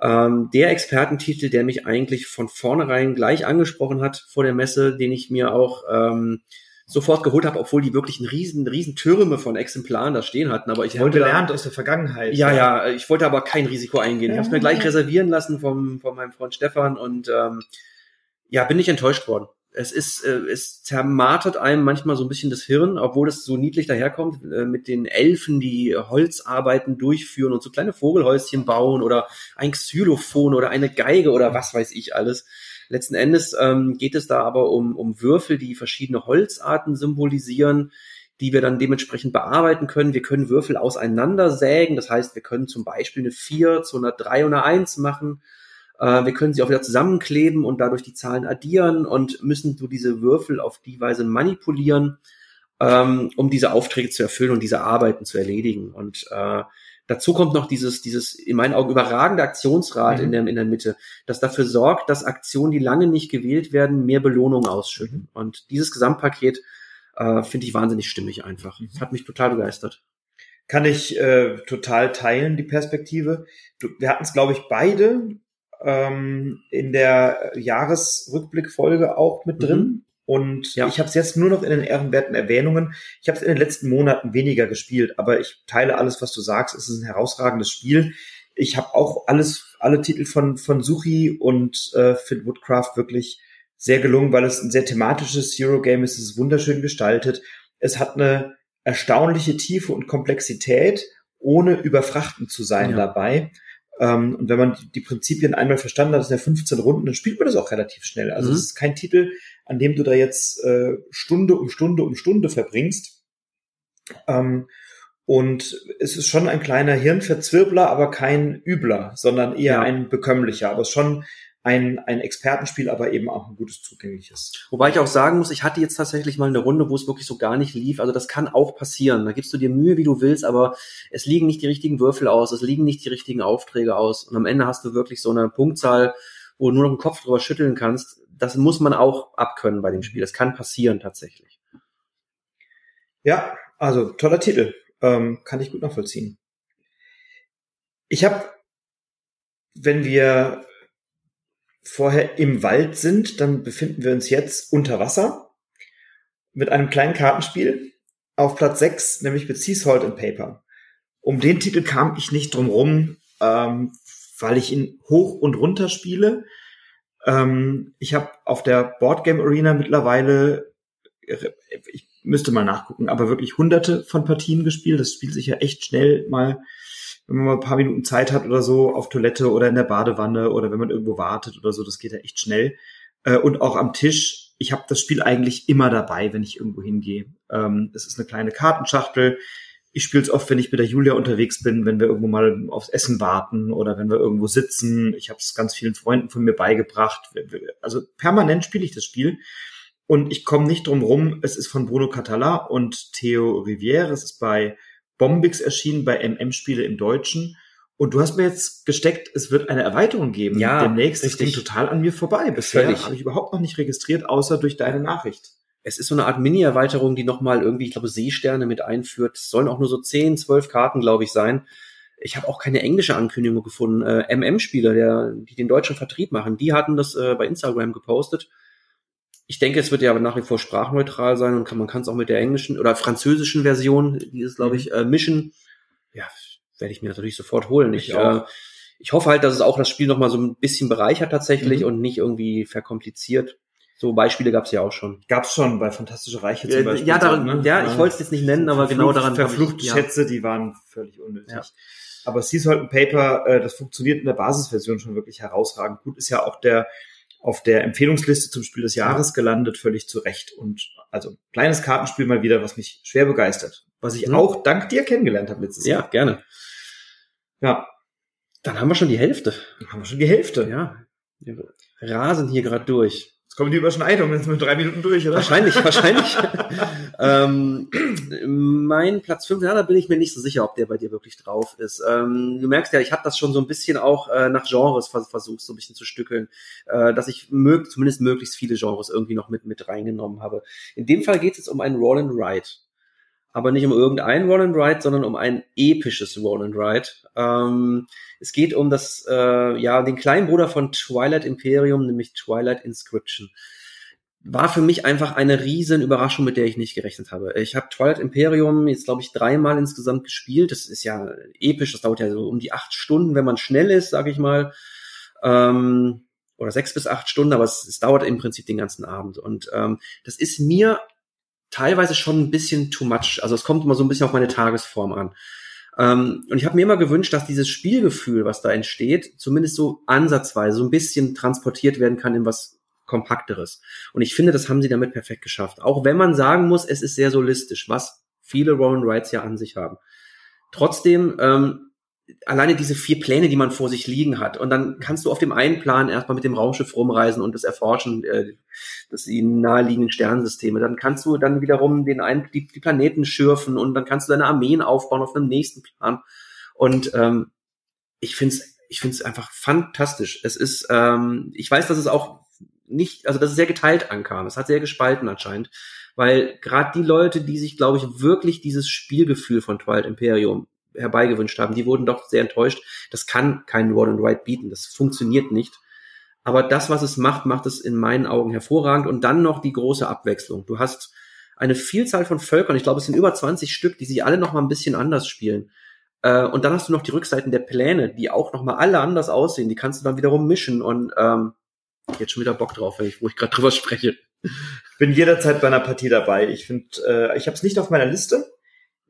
Ähm, der Expertentitel, der mich eigentlich von vornherein gleich angesprochen hat vor der Messe, den ich mir auch ähm, sofort geholt habe, obwohl die wirklich einen riesen, riesen Türme von Exemplaren da stehen hatten. Aber ich ja, wollte gelernt aus der Vergangenheit. Ja, ja, ich wollte aber kein Risiko eingehen. Ich habe es mir gleich reservieren lassen vom, von meinem Freund Stefan und ähm, ja, bin nicht enttäuscht worden. Es ist, äh, es zermartert einem manchmal so ein bisschen das Hirn, obwohl es so niedlich daherkommt, äh, mit den Elfen, die Holzarbeiten durchführen und so kleine Vogelhäuschen bauen oder ein Xylophon oder eine Geige oder was weiß ich alles. Letzten Endes ähm, geht es da aber um, um Würfel, die verschiedene Holzarten symbolisieren, die wir dann dementsprechend bearbeiten können. Wir können Würfel auseinandersägen. Das heißt, wir können zum Beispiel eine 4 zu einer 3 und einer 1 machen. Äh, wir können sie auch wieder zusammenkleben und dadurch die Zahlen addieren und müssen so diese Würfel auf die Weise manipulieren, ähm, um diese Aufträge zu erfüllen und diese Arbeiten zu erledigen. Und äh, Dazu kommt noch dieses, dieses in meinen Augen überragende Aktionsrad mhm. in, der, in der Mitte, das dafür sorgt, dass Aktionen, die lange nicht gewählt werden, mehr Belohnung ausschütten. Mhm. Und dieses Gesamtpaket äh, finde ich wahnsinnig stimmig einfach. Mhm. Hat mich total begeistert. Kann ich äh, total teilen, die Perspektive. Du, wir hatten es, glaube ich, beide ähm, in der Jahresrückblickfolge auch mit drin. Und ja. ich habe es jetzt nur noch in den ehrenwerten Erwähnungen. Ich habe es in den letzten Monaten weniger gespielt, aber ich teile alles, was du sagst. Es ist ein herausragendes Spiel. Ich habe auch alles, alle Titel von von Suchi und äh, Phil Woodcraft wirklich sehr gelungen, weil es ein sehr thematisches Hero Game ist. Es ist wunderschön gestaltet. Es hat eine erstaunliche Tiefe und Komplexität, ohne überfrachtend zu sein ja. dabei. Ähm, und wenn man die, Prinzipien einmal verstanden hat, das sind ja 15 Runden, dann spielt man das auch relativ schnell. Also mhm. es ist kein Titel, an dem du da jetzt äh, Stunde um Stunde um Stunde verbringst. Ähm, und es ist schon ein kleiner Hirnverzwirbler, aber kein übler, sondern eher ja. ein bekömmlicher. Aber es ist schon ein, ein Expertenspiel, aber eben auch ein gutes zugängliches. Wobei ich auch sagen muss, ich hatte jetzt tatsächlich mal eine Runde, wo es wirklich so gar nicht lief. Also das kann auch passieren. Da gibst du dir Mühe, wie du willst, aber es liegen nicht die richtigen Würfel aus, es liegen nicht die richtigen Aufträge aus. Und am Ende hast du wirklich so eine Punktzahl, wo du nur noch den Kopf drüber schütteln kannst. das muss man auch abkönnen bei dem Spiel. Das kann passieren tatsächlich. Ja, also toller Titel. Ähm, kann ich gut nachvollziehen. Ich habe, wenn wir vorher im Wald sind, dann befinden wir uns jetzt unter Wasser mit einem kleinen Kartenspiel auf Platz 6, nämlich mit Sea Salt and Paper. Um den Titel kam ich nicht drum rum, ähm, weil ich ihn hoch und runter spiele. Ähm, ich habe auf der Boardgame Arena mittlerweile, ich müsste mal nachgucken, aber wirklich hunderte von Partien gespielt. Das spielt sich ja echt schnell mal, wenn man mal ein paar Minuten Zeit hat oder so, auf Toilette oder in der Badewanne oder wenn man irgendwo wartet oder so, das geht ja echt schnell. Äh, und auch am Tisch, ich habe das Spiel eigentlich immer dabei, wenn ich irgendwo hingehe. Ähm, es ist eine kleine Kartenschachtel. Ich spiele es oft, wenn ich mit der Julia unterwegs bin, wenn wir irgendwo mal aufs Essen warten oder wenn wir irgendwo sitzen. Ich habe es ganz vielen Freunden von mir beigebracht. Also permanent spiele ich das Spiel. Und ich komme nicht drum rum, es ist von Bruno Catala und Theo Rivière. Es ist bei Bombix erschienen, bei MM-Spiele im Deutschen. Und du hast mir jetzt gesteckt, es wird eine Erweiterung geben ja, demnächst. Das ging total an mir vorbei. Bisher habe ich überhaupt noch nicht registriert, außer durch deine Nachricht. Es ist so eine Art Mini-Erweiterung, die nochmal irgendwie, ich glaube, Seesterne mit einführt. Es sollen auch nur so 10, 12 Karten, glaube ich, sein. Ich habe auch keine englische Ankündigung gefunden. Äh, MM-Spieler, die den deutschen Vertrieb machen, die hatten das äh, bei Instagram gepostet ich denke, es wird ja nach wie vor sprachneutral sein und kann, man kann es auch mit der englischen oder französischen Version, die ist, glaube ich, mhm. äh, mischen. Ja, werde ich mir natürlich sofort holen. Ich, ich, äh, ich hoffe halt, dass es auch das Spiel noch mal so ein bisschen bereichert tatsächlich mhm. und nicht irgendwie verkompliziert. So Beispiele gab es ja auch schon. Gab es schon bei Fantastische Reiche zum Beispiel. Ja, daran, ne? ja ich wollte es jetzt nicht nennen, aber genau daran. Verfluchte ich, Schätze, ja. die waren völlig unnötig. Ja. Aber Sea Salt Paper, äh, das funktioniert in der Basisversion schon wirklich herausragend gut. Ist ja auch der auf der Empfehlungsliste zum Spiel des Jahres gelandet, völlig zu Recht. Und also kleines Kartenspiel mal wieder, was mich schwer begeistert. Was ich mhm. auch dank dir kennengelernt habe letztes Jahr. Ja, gerne. Ja. Dann haben wir schon die Hälfte. Dann haben wir schon die Hälfte. Ja. Wir rasen hier gerade durch kommen die Überschneidungen, jetzt mit drei Minuten durch, oder? Wahrscheinlich, wahrscheinlich. ähm, mein Platz 5, ja, da bin ich mir nicht so sicher, ob der bei dir wirklich drauf ist. Ähm, du merkst ja, ich habe das schon so ein bisschen auch äh, nach Genres vers versucht, so ein bisschen zu stückeln, äh, dass ich mög zumindest möglichst viele Genres irgendwie noch mit, mit reingenommen habe. In dem Fall geht es um einen Roll and Ride aber nicht um irgendein Roll and Ride, sondern um ein episches Roll and Ride. Ähm, es geht um das, äh, ja, den kleinen Bruder von Twilight Imperium, nämlich Twilight Inscription. War für mich einfach eine riesen Überraschung, mit der ich nicht gerechnet habe. Ich habe Twilight Imperium jetzt, glaube ich, dreimal insgesamt gespielt. Das ist ja episch, das dauert ja so um die acht Stunden, wenn man schnell ist, sag ich mal. Ähm, oder sechs bis acht Stunden, aber es, es dauert im Prinzip den ganzen Abend. Und ähm, das ist mir teilweise schon ein bisschen too much. Also es kommt immer so ein bisschen auf meine Tagesform an. Ähm, und ich habe mir immer gewünscht, dass dieses Spielgefühl, was da entsteht, zumindest so ansatzweise so ein bisschen transportiert werden kann in was Kompakteres. Und ich finde, das haben sie damit perfekt geschafft. Auch wenn man sagen muss, es ist sehr solistisch, was viele Roll Rides ja an sich haben. Trotzdem ähm, alleine diese vier Pläne, die man vor sich liegen hat. Und dann kannst du auf dem einen Plan erstmal mit dem Raumschiff rumreisen und das erforschen, äh, das die naheliegenden Sternensysteme. Dann kannst du dann wiederum den einen, die, die Planeten schürfen und dann kannst du deine Armeen aufbauen auf einem nächsten Plan. Und ähm, ich find's, ich find's einfach fantastisch. Es ist, ähm, ich weiß, dass es auch nicht, also dass es sehr geteilt ankam. Es hat sehr gespalten anscheinend, weil gerade die Leute, die sich, glaube ich, wirklich dieses Spielgefühl von Twilight Imperium herbeigewünscht haben, die wurden doch sehr enttäuscht. Das kann kein Roll and Ride bieten. Das funktioniert nicht. Aber das, was es macht, macht es in meinen Augen hervorragend. Und dann noch die große Abwechslung. Du hast eine Vielzahl von Völkern, ich glaube, es sind über 20 Stück, die sich alle noch mal ein bisschen anders spielen. Äh, und dann hast du noch die Rückseiten der Pläne, die auch noch mal alle anders aussehen. Die kannst du dann wiederum mischen. Und ähm, jetzt schon wieder Bock drauf, wo ich gerade drüber spreche. Bin jederzeit bei einer Partie dabei. Ich finde, äh, ich habe es nicht auf meiner Liste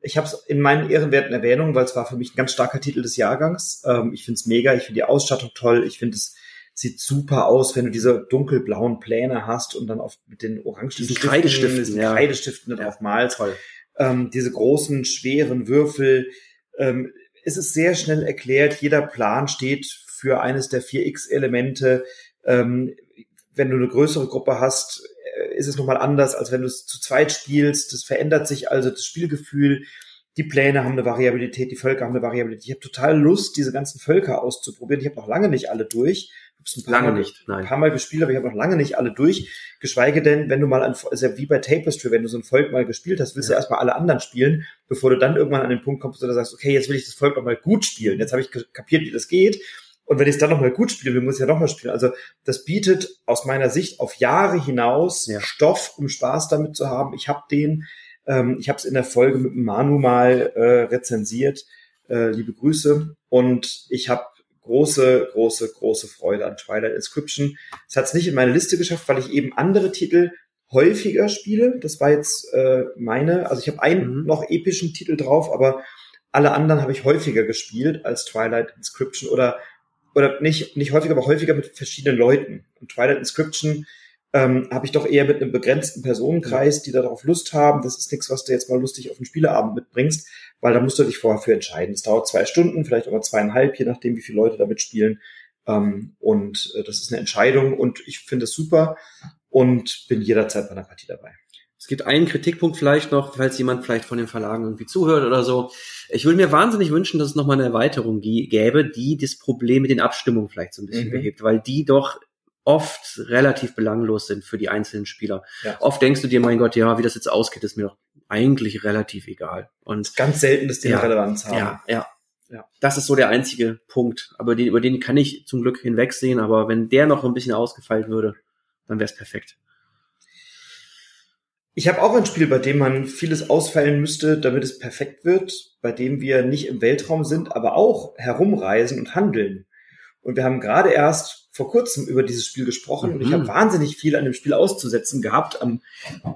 ich habe es in meinen ehrenwerten Erwähnungen, weil es war für mich ein ganz starker Titel des Jahrgangs. Ähm, ich finde es mega, ich finde die Ausstattung toll, ich finde es sieht super aus, wenn du diese dunkelblauen Pläne hast und dann auf mit den orangen Stiften, Kreidestiften, diesen ja. Kreidestiften ja. drauf malst. Toll. Ähm, diese großen, schweren Würfel. Ähm, es ist sehr schnell erklärt, jeder Plan steht für eines der 4x-Elemente. Ähm, wenn du eine größere Gruppe hast, ist es nochmal anders, als wenn du es zu zweit spielst. Das verändert sich also das Spielgefühl. Die Pläne haben eine Variabilität, die Völker haben eine Variabilität. Ich habe total Lust, diese ganzen Völker auszuprobieren. Ich habe noch lange nicht alle durch, hab's ein paar lange Mal, nicht, nein. ein paar Mal gespielt, aber ich habe noch lange nicht alle durch. Geschweige denn, wenn du mal an, ist ja wie bei Tapestry, wenn du so ein Volk mal gespielt hast, willst ja. du erstmal alle anderen spielen, bevor du dann irgendwann an den Punkt kommst, wo du sagst, okay, jetzt will ich das Volk noch mal gut spielen. Jetzt habe ich kapiert, wie das geht. Und wenn ich es dann nochmal gut spiele, will, muss ich ja nochmal spielen. Also das bietet aus meiner Sicht auf Jahre hinaus ja. Stoff, um Spaß damit zu haben. Ich habe den, ähm, ich habe es in der Folge mit Manu mal äh, rezensiert. Äh, liebe Grüße. Und ich habe große, große, große Freude an Twilight Inscription. Es hat es nicht in meine Liste geschafft, weil ich eben andere Titel häufiger spiele. Das war jetzt äh, meine. Also ich habe einen mhm. noch epischen Titel drauf, aber alle anderen habe ich häufiger gespielt als Twilight Inscription oder oder nicht, nicht häufiger, aber häufiger mit verschiedenen Leuten. Und Twilight Inscription ähm, habe ich doch eher mit einem begrenzten Personenkreis, die darauf Lust haben. Das ist nichts, was du jetzt mal lustig auf den Spieleabend mitbringst, weil da musst du dich vorher für entscheiden. Es dauert zwei Stunden, vielleicht aber zweieinhalb, je nachdem, wie viele Leute damit spielen. Ähm, und äh, das ist eine Entscheidung und ich finde es super und bin jederzeit bei einer Partie dabei. Es gibt einen Kritikpunkt vielleicht noch, falls jemand vielleicht von den Verlagen irgendwie zuhört oder so. Ich würde mir wahnsinnig wünschen, dass es nochmal eine Erweiterung gäbe, die das Problem mit den Abstimmungen vielleicht so ein bisschen mhm. behebt, weil die doch oft relativ belanglos sind für die einzelnen Spieler. Ja. Oft denkst du dir, mein Gott, ja, wie das jetzt ausgeht, ist mir doch eigentlich relativ egal. Und ganz selten, dass die ja, Relevanz haben. Ja, ja. Ja. Das ist so der einzige Punkt. Aber den, über den kann ich zum Glück hinwegsehen. Aber wenn der noch ein bisschen ausgefeilt würde, dann wäre es perfekt. Ich habe auch ein Spiel, bei dem man vieles ausfallen müsste, damit es perfekt wird, bei dem wir nicht im Weltraum sind, aber auch herumreisen und handeln. Und wir haben gerade erst vor kurzem über dieses Spiel gesprochen mhm. und ich habe mhm. wahnsinnig viel an dem Spiel auszusetzen gehabt, an,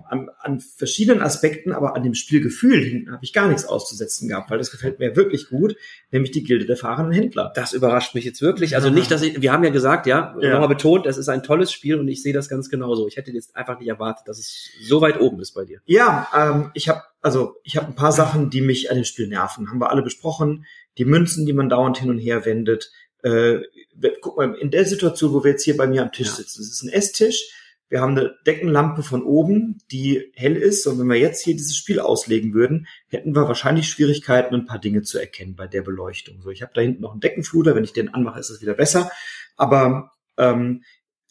an, an verschiedenen Aspekten, aber an dem Spielgefühl habe ich gar nichts auszusetzen gehabt, weil das gefällt mir wirklich gut, nämlich die Gilde der fahrenden Händler. Das überrascht mich jetzt wirklich. Also nicht, dass ich, wir haben ja gesagt, ja, ja. nochmal betont, es ist ein tolles Spiel und ich sehe das ganz genauso. Ich hätte jetzt einfach nicht erwartet, dass es so weit oben ist bei dir. Ja, ähm, ich habe also ich habe ein paar Sachen, die mich an dem Spiel nerven, haben wir alle besprochen. Die Münzen, die man dauernd hin und her wendet, äh, guck mal, in der Situation, wo wir jetzt hier bei mir am Tisch ja. sitzen, das ist ein Esstisch, wir haben eine Deckenlampe von oben, die hell ist. Und wenn wir jetzt hier dieses Spiel auslegen würden, hätten wir wahrscheinlich Schwierigkeiten, ein paar Dinge zu erkennen bei der Beleuchtung. So, ich habe da hinten noch einen Deckenfluter. Wenn ich den anmache, ist es wieder besser. Aber ähm,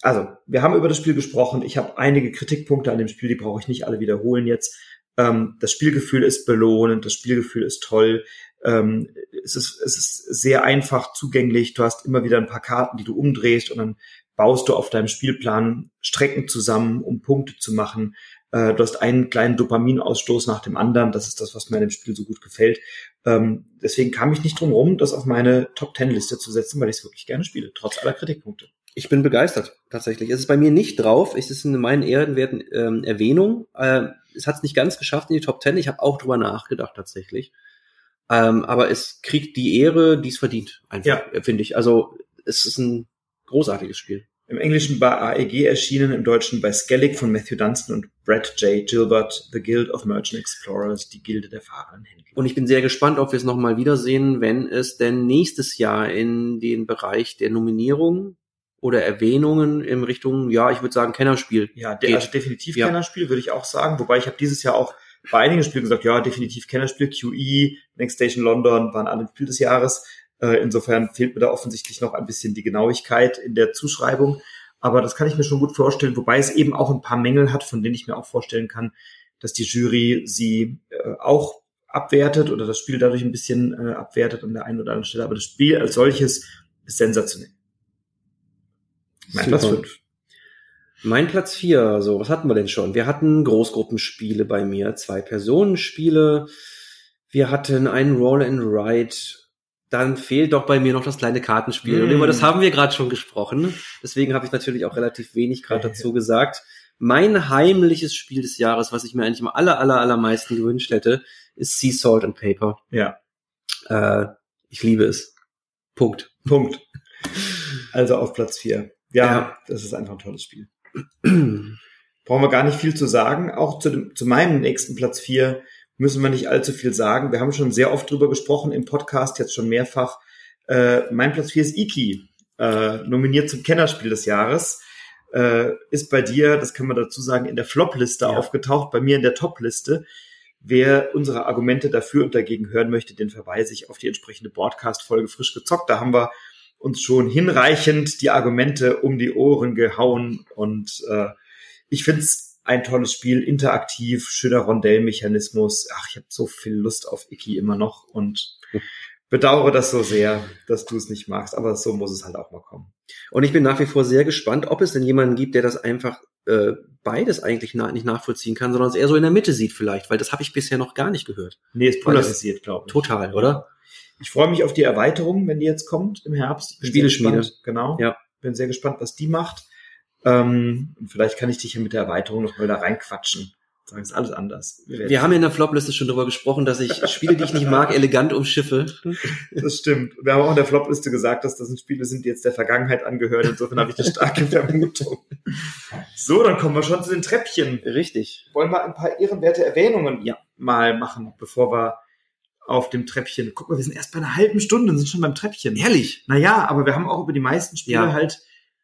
also, wir haben über das Spiel gesprochen. Ich habe einige Kritikpunkte an dem Spiel, die brauche ich nicht alle wiederholen jetzt. Ähm, das Spielgefühl ist belohnend, das Spielgefühl ist toll. Ähm, es, ist, es ist sehr einfach zugänglich. Du hast immer wieder ein paar Karten, die du umdrehst und dann baust du auf deinem Spielplan Strecken zusammen, um Punkte zu machen. Äh, du hast einen kleinen Dopaminausstoß nach dem anderen. Das ist das, was mir an dem Spiel so gut gefällt. Ähm, deswegen kam ich nicht drum rum, das auf meine Top Ten Liste zu setzen, weil ich es wirklich gerne spiele, trotz aller Kritikpunkte. Ich bin begeistert, tatsächlich. Es ist bei mir nicht drauf. Es ist in meinen ehrenwerten ähm, Erwähnungen. Äh, es hat es nicht ganz geschafft in die Top Ten. Ich habe auch drüber nachgedacht, tatsächlich. Ähm, aber es kriegt die Ehre, die es verdient, einfach, ja. finde ich. Also es ist ein großartiges Spiel. Im Englischen bei AEG erschienen, im Deutschen bei Skellig von Matthew Dunstan und Brad J. Gilbert, The Guild of Merchant Explorers, die Gilde der fahrenden Händler. Und ich bin sehr gespannt, ob wir es nochmal wiedersehen, wenn es denn nächstes Jahr in den Bereich der Nominierung oder Erwähnungen in Richtung, ja, ich würde sagen, Kennerspiel. Ja, de also definitiv ja. Kennerspiel, würde ich auch sagen. Wobei ich habe dieses Jahr auch bei einigen Spielen gesagt, ja, definitiv Kennerspiel, QE, Next Station London waren alle Spiel des Jahres. Äh, insofern fehlt mir da offensichtlich noch ein bisschen die Genauigkeit in der Zuschreibung. Aber das kann ich mir schon gut vorstellen, wobei es eben auch ein paar Mängel hat, von denen ich mir auch vorstellen kann, dass die Jury sie äh, auch abwertet oder das Spiel dadurch ein bisschen äh, abwertet an der einen oder anderen Stelle. Aber das Spiel als solches ist sensationell. Mein Platz 5. Mein Platz 4, so, was hatten wir denn schon? Wir hatten Großgruppenspiele bei mir, zwei Personenspiele. Wir hatten einen Roll and Ride dann fehlt doch bei mir noch das kleine Kartenspiel. Mm. Und über das hm. haben wir gerade schon gesprochen. Deswegen habe ich natürlich auch relativ wenig gerade dazu gesagt. Mein heimliches Spiel des Jahres, was ich mir eigentlich am aller, aller, allermeisten gewünscht hätte, ist Sea Salt and Paper. Ja. Äh, ich liebe es. Punkt. Punkt. Also auf Platz vier. Ja, ja, das ist einfach ein tolles Spiel. Brauchen wir gar nicht viel zu sagen. Auch zu, dem, zu meinem nächsten Platz vier müssen wir nicht allzu viel sagen. Wir haben schon sehr oft drüber gesprochen im Podcast, jetzt schon mehrfach. Äh, mein Platz 4 ist Iki, äh, nominiert zum Kennerspiel des Jahres. Äh, ist bei dir, das kann man dazu sagen, in der Flop-Liste ja. aufgetaucht, bei mir in der Top-Liste. Wer unsere Argumente dafür und dagegen hören möchte, den verweise ich auf die entsprechende Broadcast-Folge frisch gezockt. Da haben wir uns schon hinreichend die Argumente um die Ohren gehauen und äh, ich find's ein tolles Spiel, interaktiv, schöner Rondellmechanismus. Ach, ich habe so viel Lust auf Iki immer noch und bedauere das so sehr, dass du es nicht magst, aber so muss es halt auch mal kommen. Und ich bin nach wie vor sehr gespannt, ob es denn jemanden gibt, der das einfach äh, beides eigentlich na nicht nachvollziehen kann, sondern es eher so in der Mitte sieht vielleicht, weil das habe ich bisher noch gar nicht gehört. Nee, es polarisiert, glaube ich. Total, oder? Ich freue mich auf die Erweiterung, wenn die jetzt kommt im Herbst. Spieleschmiede. Genau. Ja. Bin sehr gespannt, was die macht. Ähm, vielleicht kann ich dich hier mit der Erweiterung noch mal da reinquatschen. Sagen, ist alles anders. Wir, Wir haben ja in der Flopliste schon darüber gesprochen, dass ich Spiele, die ich nicht mag, elegant umschiffe. Das stimmt. Wir haben auch in der Flopliste gesagt, dass das sind Spiele sind, die jetzt der Vergangenheit angehören. Insofern habe ich eine starke Vermutung. So, dann kommen wir schon zu den Treppchen. Richtig. Wollen wir ein paar ehrenwerte Erwähnungen ja. mal machen, bevor wir auf dem Treppchen. Guck mal, wir sind erst bei einer halben Stunde und sind schon beim Treppchen. Herrlich. Naja, aber wir haben auch über die meisten Spiele Ja. halt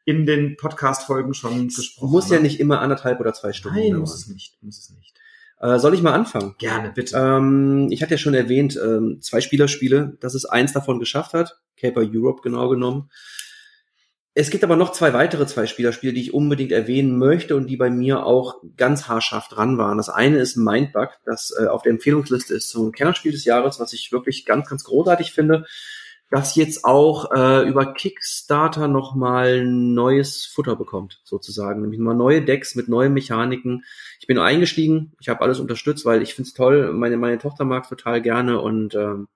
in den Podcast-Folgen schon gesprochen. Muss ja ne? nicht immer anderthalb oder zwei Stunden Nein, dauern. muss es nicht. Muss es nicht. Äh, soll ich mal anfangen? Gerne, bitte. Ähm, ich hatte ja schon erwähnt, ähm, zwei Spielerspiele, dass es eins davon geschafft hat. Caper Europe genau genommen. Es gibt aber noch zwei weitere zwei Spielerspiele, die ich unbedingt erwähnen möchte und die bei mir auch ganz haarscharf dran waren. Das eine ist Mindbug, das äh, auf der Empfehlungsliste ist, ein Kennerspiel des Jahres, was ich wirklich ganz, ganz großartig finde, das jetzt auch äh, über Kickstarter nochmal neues Futter bekommt, sozusagen. Nämlich mal neue Decks mit neuen Mechaniken. Ich bin eingestiegen, ich habe alles unterstützt, weil ich finde es toll. Meine, meine Tochter mag total gerne und ähm,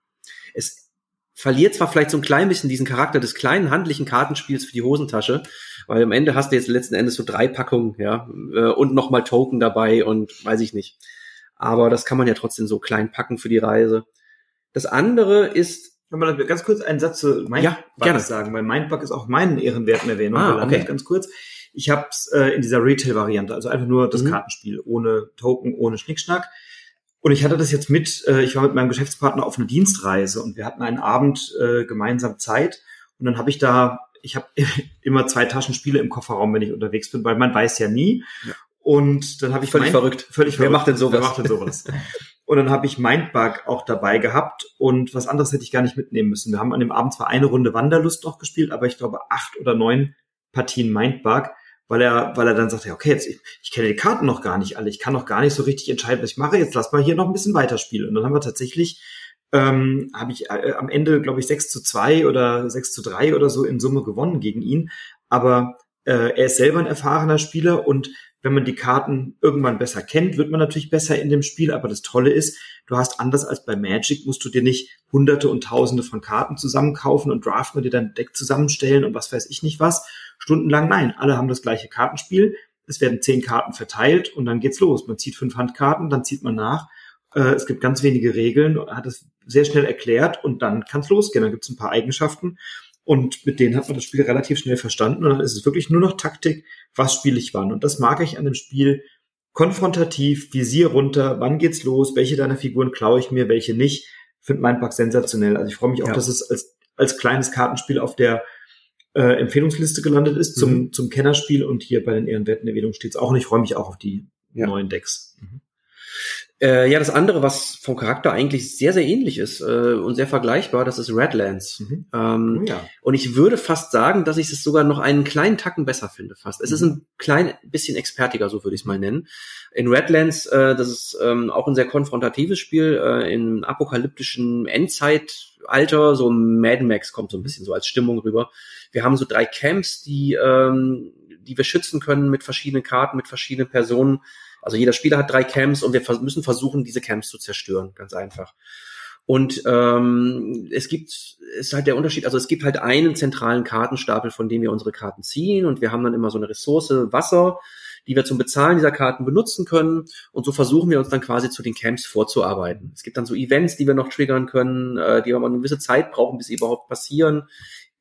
es verliert zwar vielleicht so ein klein bisschen diesen Charakter des kleinen handlichen Kartenspiels für die Hosentasche, weil am Ende hast du jetzt letzten Endes so drei Packungen, ja, äh, und nochmal Token dabei und weiß ich nicht. Aber das kann man ja trotzdem so klein packen für die Reise. Das andere ist, Wenn man ganz kurz einen Satz zu Mindbug Ja, gerne. sagen, weil Mindbug ist auch meinen ehrenwerten Erwähnung Ah, gelandet, okay. ganz kurz. Ich habe es äh, in dieser Retail-Variante, also einfach nur das Mhm. Kartenspiel, ohne Token, ohne Schnickschnack. Und ich hatte das jetzt mit, äh, ich war mit meinem Geschäftspartner auf einer Dienstreise und wir hatten einen Abend äh, gemeinsam Zeit und dann habe ich da, ich habe immer zwei Taschen Spiele im Kofferraum, wenn ich unterwegs bin, weil man weiß ja nie. Ja. Und dann habe ich Völlig Mind- verrückt. Völlig Wer verrückt. macht denn sowas? Wer macht denn sowas? und dann habe ich Mindbug auch dabei gehabt und was anderes hätte ich gar nicht mitnehmen müssen. Wir haben an dem Abend zwar eine Runde Wanderlust noch gespielt, aber ich glaube acht oder neun Partien Mindbug, weil er, weil er dann sagte, ja, okay, jetzt, ich, ich kenne die Karten noch gar nicht alle, ich kann noch gar nicht so richtig entscheiden, was ich mache, jetzt lass mal hier noch ein bisschen weiterspielen. Und dann haben wir tatsächlich, ähm, habe ich äh, am Ende, glaube ich, 6 zu 2 oder 6 zu 3 oder so in Summe gewonnen gegen ihn. Aber äh, er ist selber ein erfahrener Spieler und wenn man die Karten irgendwann besser kennt, wird man natürlich besser in dem Spiel. Aber das Tolle ist, du hast anders als bei Magic, musst du dir nicht hunderte und tausende von Karten zusammenkaufen und draften und dir dein Deck zusammenstellen und was weiß ich nicht was. Stundenlang, nein, alle haben das gleiche Kartenspiel. Es werden zehn Karten verteilt und dann geht's los. Man zieht fünf Handkarten, dann zieht man nach. Äh, es gibt ganz wenige Regeln, hat es sehr schnell erklärt und dann kann's losgehen. Dann gibt's ein paar Eigenschaften und mit denen hat man das Spiel relativ schnell verstanden und dann ist es wirklich nur noch Taktik, was spiele ich wann. Und das mag ich an dem Spiel konfrontativ, Visier runter, wann geht's los, welche deiner Figuren klaue ich mir, welche nicht. Finde Mindbug sensationell. Also ich freue mich auch, Ja. dass es als, als kleines Kartenspiel auf der äh, Empfehlungsliste gelandet ist zum, Mhm. zum Kennerspiel und hier bei den ehrenwerten Erwähnungen steht's auch und ich freue mich auch auf die Ja. neuen Decks. Mhm. Äh, ja, das andere, was vom Charakter eigentlich sehr, sehr ähnlich ist äh, und sehr vergleichbar, das ist Redlands. Mhm. Ähm, Oh ja. Und ich würde fast sagen, dass ich es sogar noch einen kleinen Tacken besser finde, fast. Es ist Mhm. ein klein bisschen expertiger, so würde ich es mal nennen. In Redlands, äh, das ist ähm, auch ein sehr konfrontatives Spiel, äh, in apokalyptischen Endzeitalter, so Mad Max kommt so ein bisschen so als Stimmung rüber. Wir haben so drei Camps, die, ähm, die wir schützen können mit verschiedenen Karten, mit verschiedenen Personen. Also jeder Spieler hat drei Camps und wir müssen versuchen, diese Camps zu zerstören, ganz einfach. Und ähm, es gibt, ist halt der Unterschied, also es gibt halt einen zentralen Kartenstapel, von dem wir unsere Karten ziehen und wir haben dann immer so eine Ressource Wasser, die wir zum Bezahlen dieser Karten benutzen können. Und so versuchen wir uns dann quasi zu den Camps vorzuarbeiten. Es gibt dann so Events, die wir noch triggern können, äh, die aber eine gewisse Zeit brauchen, bis sie überhaupt passieren.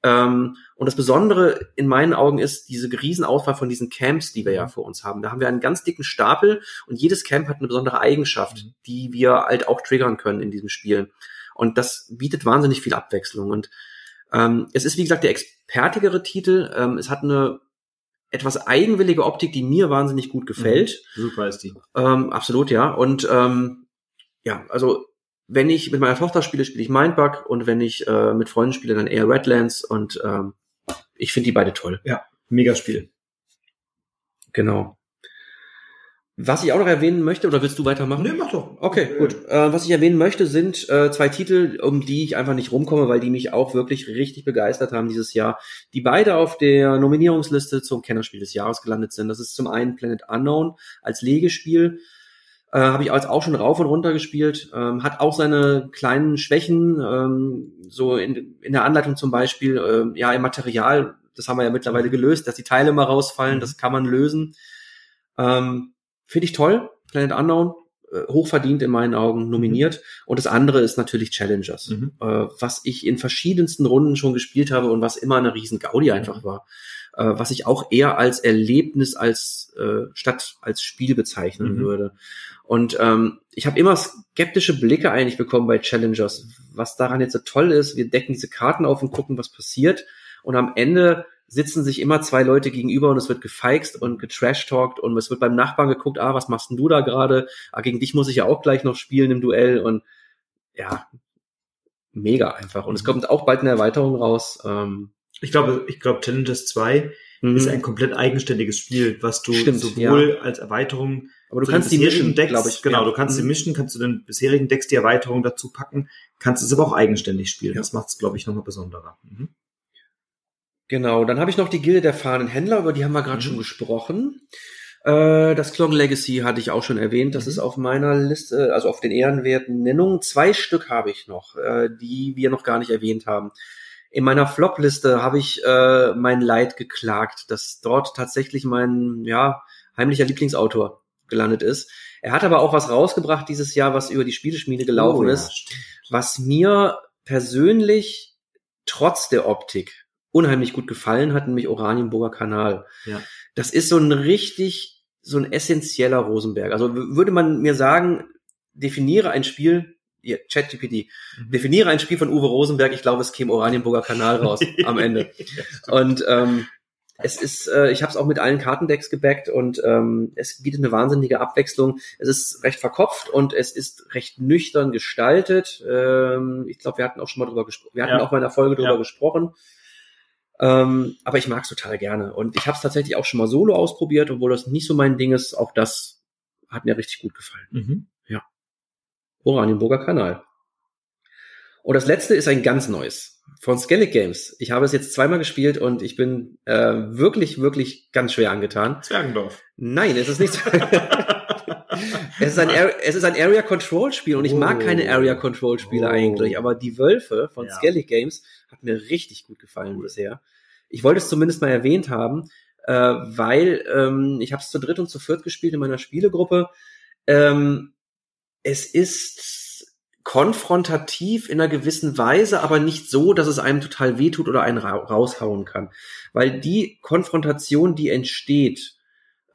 Ähm, und das Besondere in meinen Augen ist diese Riesenauswahl von diesen Camps, die wir ja vor uns haben. Da haben wir einen ganz dicken Stapel und jedes Camp hat eine besondere Eigenschaft, Mhm. die wir halt auch triggern können in diesem Spiel. Und das bietet wahnsinnig viel Abwechslung. Und ähm, es ist, wie gesagt, der expertigere Titel. Ähm, es hat eine etwas eigenwillige Optik, die mir wahnsinnig gut gefällt. Super ist die. Ähm, absolut, ja. Und ähm, ja, also wenn ich mit meiner Tochter spiele, spiele ich Mindbug und wenn ich äh, mit Freunden spiele, dann eher Redlands und ähm, ich finde die beide toll. Ja, mega Spiel. Genau. Was ich auch noch erwähnen möchte, oder willst du weitermachen? Nee, mach doch. Okay, gut. Äh, was ich erwähnen möchte, sind äh, zwei Titel, um die ich einfach nicht rumkomme, weil die mich auch wirklich richtig begeistert haben dieses Jahr, die beide auf der Nominierungsliste zum Kennerspiel des Jahres gelandet sind. Das ist zum einen Planet Unknown als Legespiel. Äh, Habe ich als auch schon rauf und runter gespielt. Ähm, hat auch seine kleinen Schwächen, ähm, so in, in der Anleitung zum Beispiel, äh, ja, im Material, das haben wir ja mittlerweile gelöst, dass die Teile mal rausfallen, das kann man lösen. Ähm, Finde ich toll. Planet Unknown, äh, hochverdient in meinen Augen nominiert. Mhm. Und das andere ist natürlich Challengers, mhm. äh, was ich in verschiedensten Runden schon gespielt habe und was immer eine riesen Gaudi einfach mhm. war. Äh, was ich auch eher als Erlebnis als äh, statt als Spiel bezeichnen mhm. würde. Und ähm, ich habe immer skeptische Blicke eigentlich bekommen bei Challengers, was daran jetzt so toll ist. Wir decken diese Karten auf und gucken, was passiert. Und am Ende sitzen sich immer zwei Leute gegenüber und es wird gefeixt und getrashtalkt und es wird beim Nachbarn geguckt, ah, was machst denn du da gerade? Ah, gegen dich muss ich ja auch gleich noch spielen im Duell und ja, mega einfach. Und es kommt auch bald eine Erweiterung raus. Ähm, ich glaube, ich glaube, Challenges 2 mhm. ist ein komplett eigenständiges Spiel, was du Stimmt, sowohl ja. als Erweiterung aber du kannst die mischen, glaube ich. Genau, ja. du kannst mhm. die mischen, kannst du den bisherigen Decks die Erweiterung dazu packen, kannst es aber auch eigenständig spielen. Ja. Das macht es, glaube ich, nochmal besonderer. Mhm. Genau, dann habe ich noch die Gilde der fahrenden Händler, über die haben wir gerade mhm. schon gesprochen. Äh, das Klong Legacy hatte ich auch schon erwähnt. Das mhm. ist auf meiner Liste, also auf den ehrenwerten Nennungen. Zwei Stück habe ich noch, äh, die wir noch gar nicht erwähnt haben. In meiner Flop-Liste habe ich äh, mein Leid geklagt, dass dort tatsächlich mein ja heimlicher Lieblingsautor gelandet ist. Er hat aber auch was rausgebracht dieses Jahr, was über die Spieleschmiede gelaufen oh, ja, ist, stimmt. was mir persönlich trotz der Optik unheimlich gut gefallen hat, nämlich Oranienburger Kanal. Ja. Das ist so ein richtig, so ein essentieller Rosenberg. Also würde man mir sagen, definiere ein Spiel, ChatGPT, mhm. definiere ein Spiel von Uwe Rosenberg, ich glaube, es käme Oranienburger Kanal raus am Ende. Und ähm, es ist, äh, ich habe es auch mit allen Kartendecks gebackt und ähm, es bietet eine wahnsinnige Abwechslung. Es ist recht verkopft und es ist recht nüchtern gestaltet. Ähm, ich glaube, wir hatten auch schon mal drüber gesprochen. Wir hatten ja. auch mal in der Folge drüber ja. gesprochen. Ähm, aber ich mag es total gerne. Und ich habe es tatsächlich auch schon mal solo ausprobiert, obwohl das nicht so mein Ding ist. Auch das hat mir richtig gut gefallen. Mhm. Ja. Oranienburger Kanal. Und das letzte ist ein ganz neues von Skellig Games. Ich habe es jetzt zweimal gespielt und ich bin äh, wirklich, wirklich ganz schwer angetan. Zwergendorf. Nein, es ist nicht. es, ist ein es ist ein Area Control Spiel und ich oh. mag keine Area Control Spiele oh. eigentlich, aber die Wölfe von ja. Skellig Games hat mir richtig gut gefallen cool. bisher. Ich wollte es zumindest mal erwähnt haben, äh, weil ähm, ich habe es zu dritt und zu viert gespielt in meiner Spielegruppe. Ähm, es ist konfrontativ in einer gewissen Weise, aber nicht so, dass es einem total wehtut oder einen ra raushauen kann. Weil die Konfrontation, die entsteht,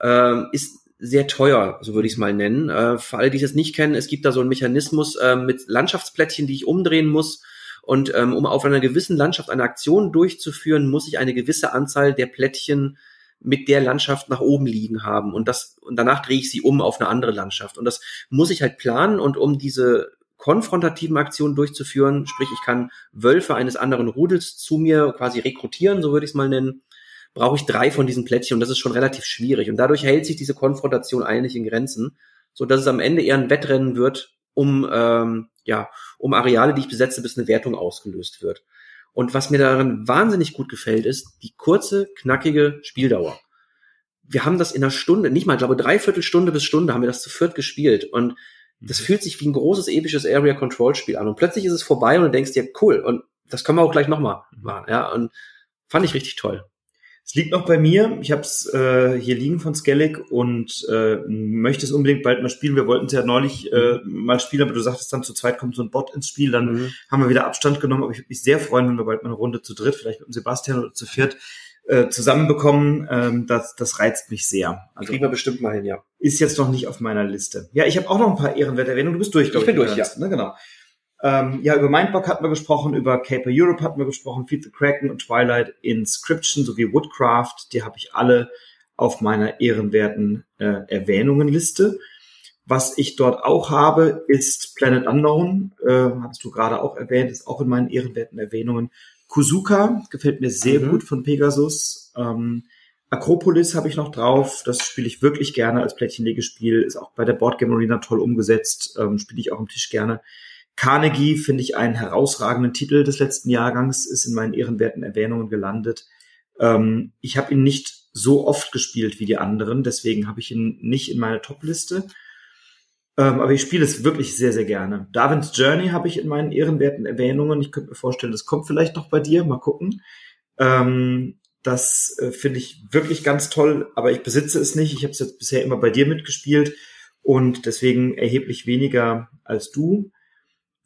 äh, ist sehr teuer, so würde ich es mal nennen. Äh, für alle, die es nicht kennen, es gibt da so einen Mechanismus äh, mit Landschaftsplättchen, die ich umdrehen muss und ähm, um auf einer gewissen Landschaft eine Aktion durchzuführen, muss ich eine gewisse Anzahl der Plättchen mit der Landschaft nach oben liegen haben. Und das, und danach drehe ich sie um auf eine andere Landschaft. Und das muss ich halt planen und um diese konfrontativen Aktionen durchzuführen, sprich, ich kann Wölfe eines anderen Rudels zu mir quasi rekrutieren, so würde ich es mal nennen, brauche ich drei von diesen Plättchen und das ist schon relativ schwierig. Und dadurch hält sich diese Konfrontation eigentlich in Grenzen, so dass es am Ende eher ein Wettrennen wird, um ähm, ja, um Areale, die ich besetze, bis eine Wertung ausgelöst wird. Und was mir daran wahnsinnig gut gefällt, ist die kurze, knackige Spieldauer. Wir haben das in einer Stunde, nicht mal, ich glaube, dreiviertel Stunde bis Stunde haben wir das zu viert gespielt. Und das mhm. fühlt sich wie ein großes, episches Area Control Spiel an. Und plötzlich ist es vorbei und du denkst dir, cool, und das können wir auch gleich nochmal mhm. machen. Ja, und fand ich richtig toll. Es liegt noch bei mir. Ich habe es äh, hier liegen von Skellig und äh, möchte es unbedingt bald mal spielen. Wir wollten es ja neulich äh, mal spielen, aber du sagtest dann zu zweit kommt so ein Bot ins Spiel. Dann mhm. haben wir wieder Abstand genommen. Aber ich würde mich sehr freuen, wenn wir bald mal eine Runde zu dritt, vielleicht mit dem Sebastian oder zu viert, äh, zusammenbekommen. Ähm, das, das reizt mich sehr. Also, Kriegen wir bestimmt mal hin, ja. Ist jetzt noch nicht auf meiner Liste. Ja, ich habe auch noch ein paar Ehrenwerte erwähnt. Du bist durch, glaube ich. Ich bin durch, ja. Ne? Genau. Ähm, ja, über Mindbug hatten wir gesprochen, über Caper Europe hatten wir gesprochen, Feed the Kraken und Twilight Inscription sowie Woodcraft. Die habe ich alle auf meiner ehrenwerten äh, Erwähnungenliste. Was ich dort auch habe, ist Planet Unknown, äh, hast du gerade auch erwähnt, ist auch in meinen ehrenwerten Erwähnungen. Kuzuka gefällt mir sehr mhm. gut von Pegasus. Ähm, Akropolis habe ich noch drauf. Das spiele ich wirklich gerne als Plättchenlegespiel. Ist auch bei der Boardgame Arena toll umgesetzt. Ähm, spiele ich auch am Tisch gerne. Carnegie finde ich einen herausragenden Titel des letzten Jahrgangs, ist in meinen ehrenwerten Erwähnungen gelandet. Ähm, ich habe ihn nicht so oft gespielt wie die anderen, deswegen habe ich ihn nicht in meiner Top-Liste. Ähm, aber ich spiele es wirklich sehr, sehr gerne. Darwin's Journey habe ich in meinen ehrenwerten Erwähnungen. Ich könnte mir vorstellen, das kommt vielleicht noch bei dir. Mal gucken. Ähm, das äh, finde ich wirklich ganz toll, aber ich besitze es nicht. Ich habe es jetzt bisher immer bei dir mitgespielt und deswegen erheblich weniger als du.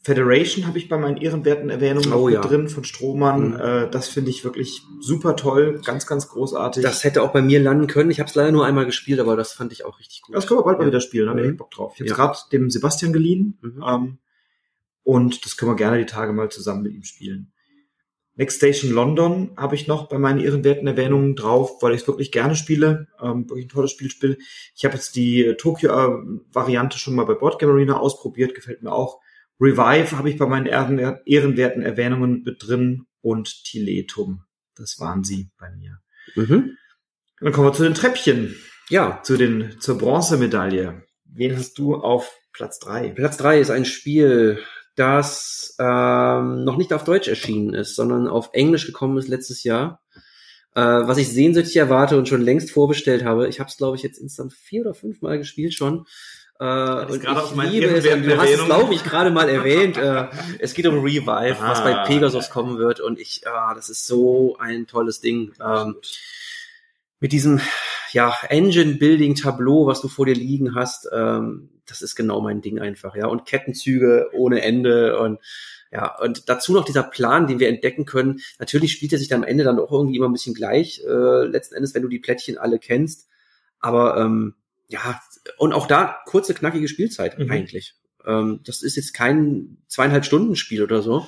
Federation habe ich bei meinen ehrenwerten Erwähnungen oh, ja. drin von Strohmann. Mhm. Äh, das finde ich wirklich super toll, ganz, ganz großartig. Das hätte auch bei mir landen können. Ich habe es leider nur einmal gespielt, aber das fand ich auch richtig gut. Das können wir bald ja. mal wieder spielen, da habe ich mhm. Bock drauf. Ich habe ja. gerade dem Sebastian geliehen mhm. ähm, und das können wir gerne die Tage mal zusammen mit ihm spielen. Next Station London habe ich noch bei meinen ehrenwerten Erwähnungen drauf, weil ich es wirklich gerne spiele, ähm, wirklich ein tolles Spiel spiele. Ich habe jetzt die Tokyo-Variante schon mal bei Boardgame Arena ausprobiert, gefällt mir auch Revive habe ich bei meinen ehrenwerten Erwähnungen mit drin und Tiletum. Das waren sie bei mir. Mhm. Dann kommen wir zu den Treppchen. Ja. Zu den, zur Bronzemedaille. Wen hast du auf Platz drei? Platz drei ist ein Spiel, das ähm, noch nicht auf Deutsch erschienen ist, sondern auf Englisch gekommen ist letztes Jahr. Äh, was ich sehnsüchtig erwarte und schon längst vorbestellt habe. Ich habe es, glaube ich, jetzt instant vier oder fünf Mal gespielt schon. Äh, und ich liebe es, du hast es, glaube ich, gerade mal erwähnt. Äh, es geht um Revive, ah, was bei Pegasus kommen wird. Und ich, ah, das ist so ein tolles Ding. Ähm, mit diesem ja, Engine-Building-Tableau, was du vor dir liegen hast, ähm, das ist genau mein Ding einfach, ja. Und Kettenzüge ohne Ende und ja, und dazu noch dieser Plan, den wir entdecken können. Natürlich spielt er sich dann am Ende dann auch irgendwie immer ein bisschen gleich, äh, letzten Endes, wenn du die Plättchen alle kennst. Aber ähm, ja, und auch da kurze, knackige Spielzeit mhm. eigentlich. Ähm, das ist jetzt kein zweieinhalb Stunden Spiel oder so.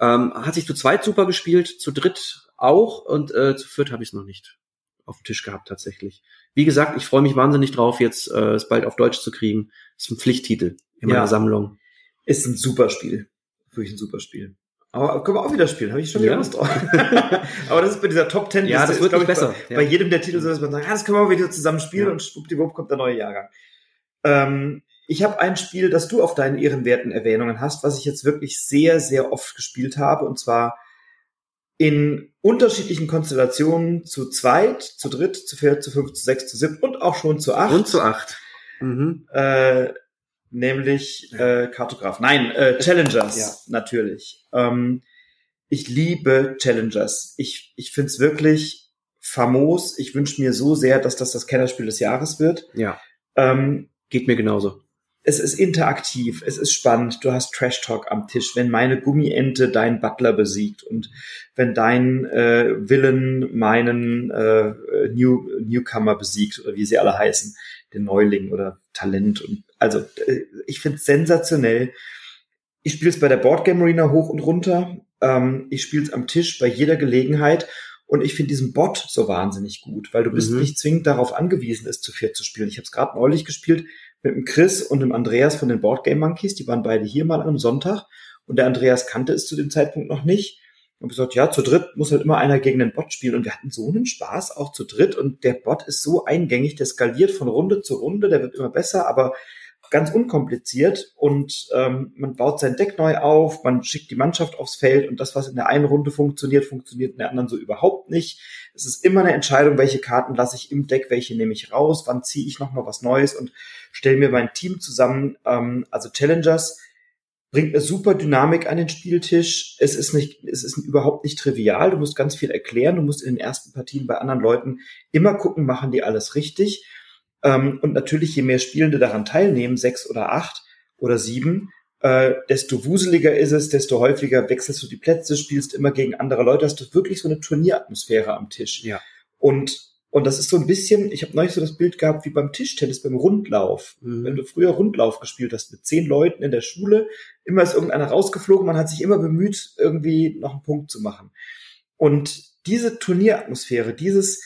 Ähm, hat sich zu zweit super gespielt, zu dritt auch und äh, zu viert habe ich es noch nicht auf dem Tisch gehabt tatsächlich. Wie gesagt, ich freue mich wahnsinnig drauf, jetzt äh, es bald auf Deutsch zu kriegen. ist ein Pflichttitel in meiner ja. Sammlung. Ist ein super Spiel. Wirklich ein super Spiel. Aber können wir auch wieder spielen, habe ich schon ja. Lust drauf. Aber das ist bei dieser Top Ten. Ja, das wird nicht besser. Bei, ja. bei, jedem der Titel so, dass man sagt, ja, das können wir wieder zusammen spielen ja. und schwuppdiwupp kommt der neue Jahrgang. Ähm, ich habe ein Spiel, das du auf deinen ehrenwerten Erwähnungen hast, was ich jetzt wirklich sehr, sehr oft gespielt habe, und zwar in unterschiedlichen Konstellationen zu zweit, zu dritt, zu viert, zu fünf, zu sechs, zu sieben und auch schon zu acht. Und zu acht. Mhm. Äh, nämlich äh, Kartograf. Nein, äh, Challengers ja. natürlich. Ähm, ich liebe Challengers. Ich, ich finde es wirklich famos. Ich wünsche mir so sehr, dass das das Kennerspiel des Jahres wird. Ja. Ähm, Geht mir genauso. Es ist interaktiv, es ist spannend, du hast Trash Talk am Tisch, wenn meine Gummiente deinen Butler besiegt und wenn dein äh, Villain meinen äh, New, Newcomer besiegt oder wie sie alle heißen den Neuling oder Talent. Und also äh, ich finde es sensationell. Ich spiele es bei der Boardgame Arena hoch und runter. Ähm, ich spiele es am Tisch bei jeder Gelegenheit. Und ich finde diesen Bot so wahnsinnig gut, weil du bist mhm. nicht zwingend darauf angewiesen, es zu viert zu spielen. Ich habe es gerade neulich gespielt mit dem Chris und dem Andreas von den Boardgame Monkeys. Die waren beide hier mal am Sonntag. Und der Andreas kannte es zu dem Zeitpunkt noch nicht und gesagt, ja, zu dritt muss halt immer einer gegen den Bot spielen. Und wir hatten so einen Spaß auch zu dritt. Und der Bot ist so eingängig, der skaliert von Runde zu Runde, der wird immer besser, aber ganz unkompliziert. Und ähm, man baut sein Deck neu auf, man schickt die Mannschaft aufs Feld und das, was in der einen Runde funktioniert, funktioniert in der anderen so überhaupt nicht. Es ist immer eine Entscheidung, welche Karten lasse ich im Deck, welche nehme ich raus, wann ziehe ich nochmal was Neues und stelle mir mein Team zusammen. Ähm, also Challengers bringt eine super Dynamik an den Spieltisch. Es ist nicht, es ist überhaupt nicht trivial. Du musst ganz viel erklären. Du musst in den ersten Partien bei anderen Leuten immer gucken, machen die alles richtig. Ähm, und natürlich, je mehr Spielende daran teilnehmen, sechs oder acht oder sieben, äh, desto wuseliger ist es, desto häufiger wechselst du die Plätze, spielst immer gegen andere Leute, hast du wirklich so eine Turnieratmosphäre am Tisch. Ja. Und und das ist so ein bisschen, ich habe neulich so das Bild gehabt wie beim Tischtennis, beim Rundlauf. Mhm. Wenn du früher Rundlauf gespielt hast mit zehn Leuten in der Schule, immer ist irgendeiner rausgeflogen, man hat sich immer bemüht, irgendwie noch einen Punkt zu machen. Und diese Turnieratmosphäre, dieses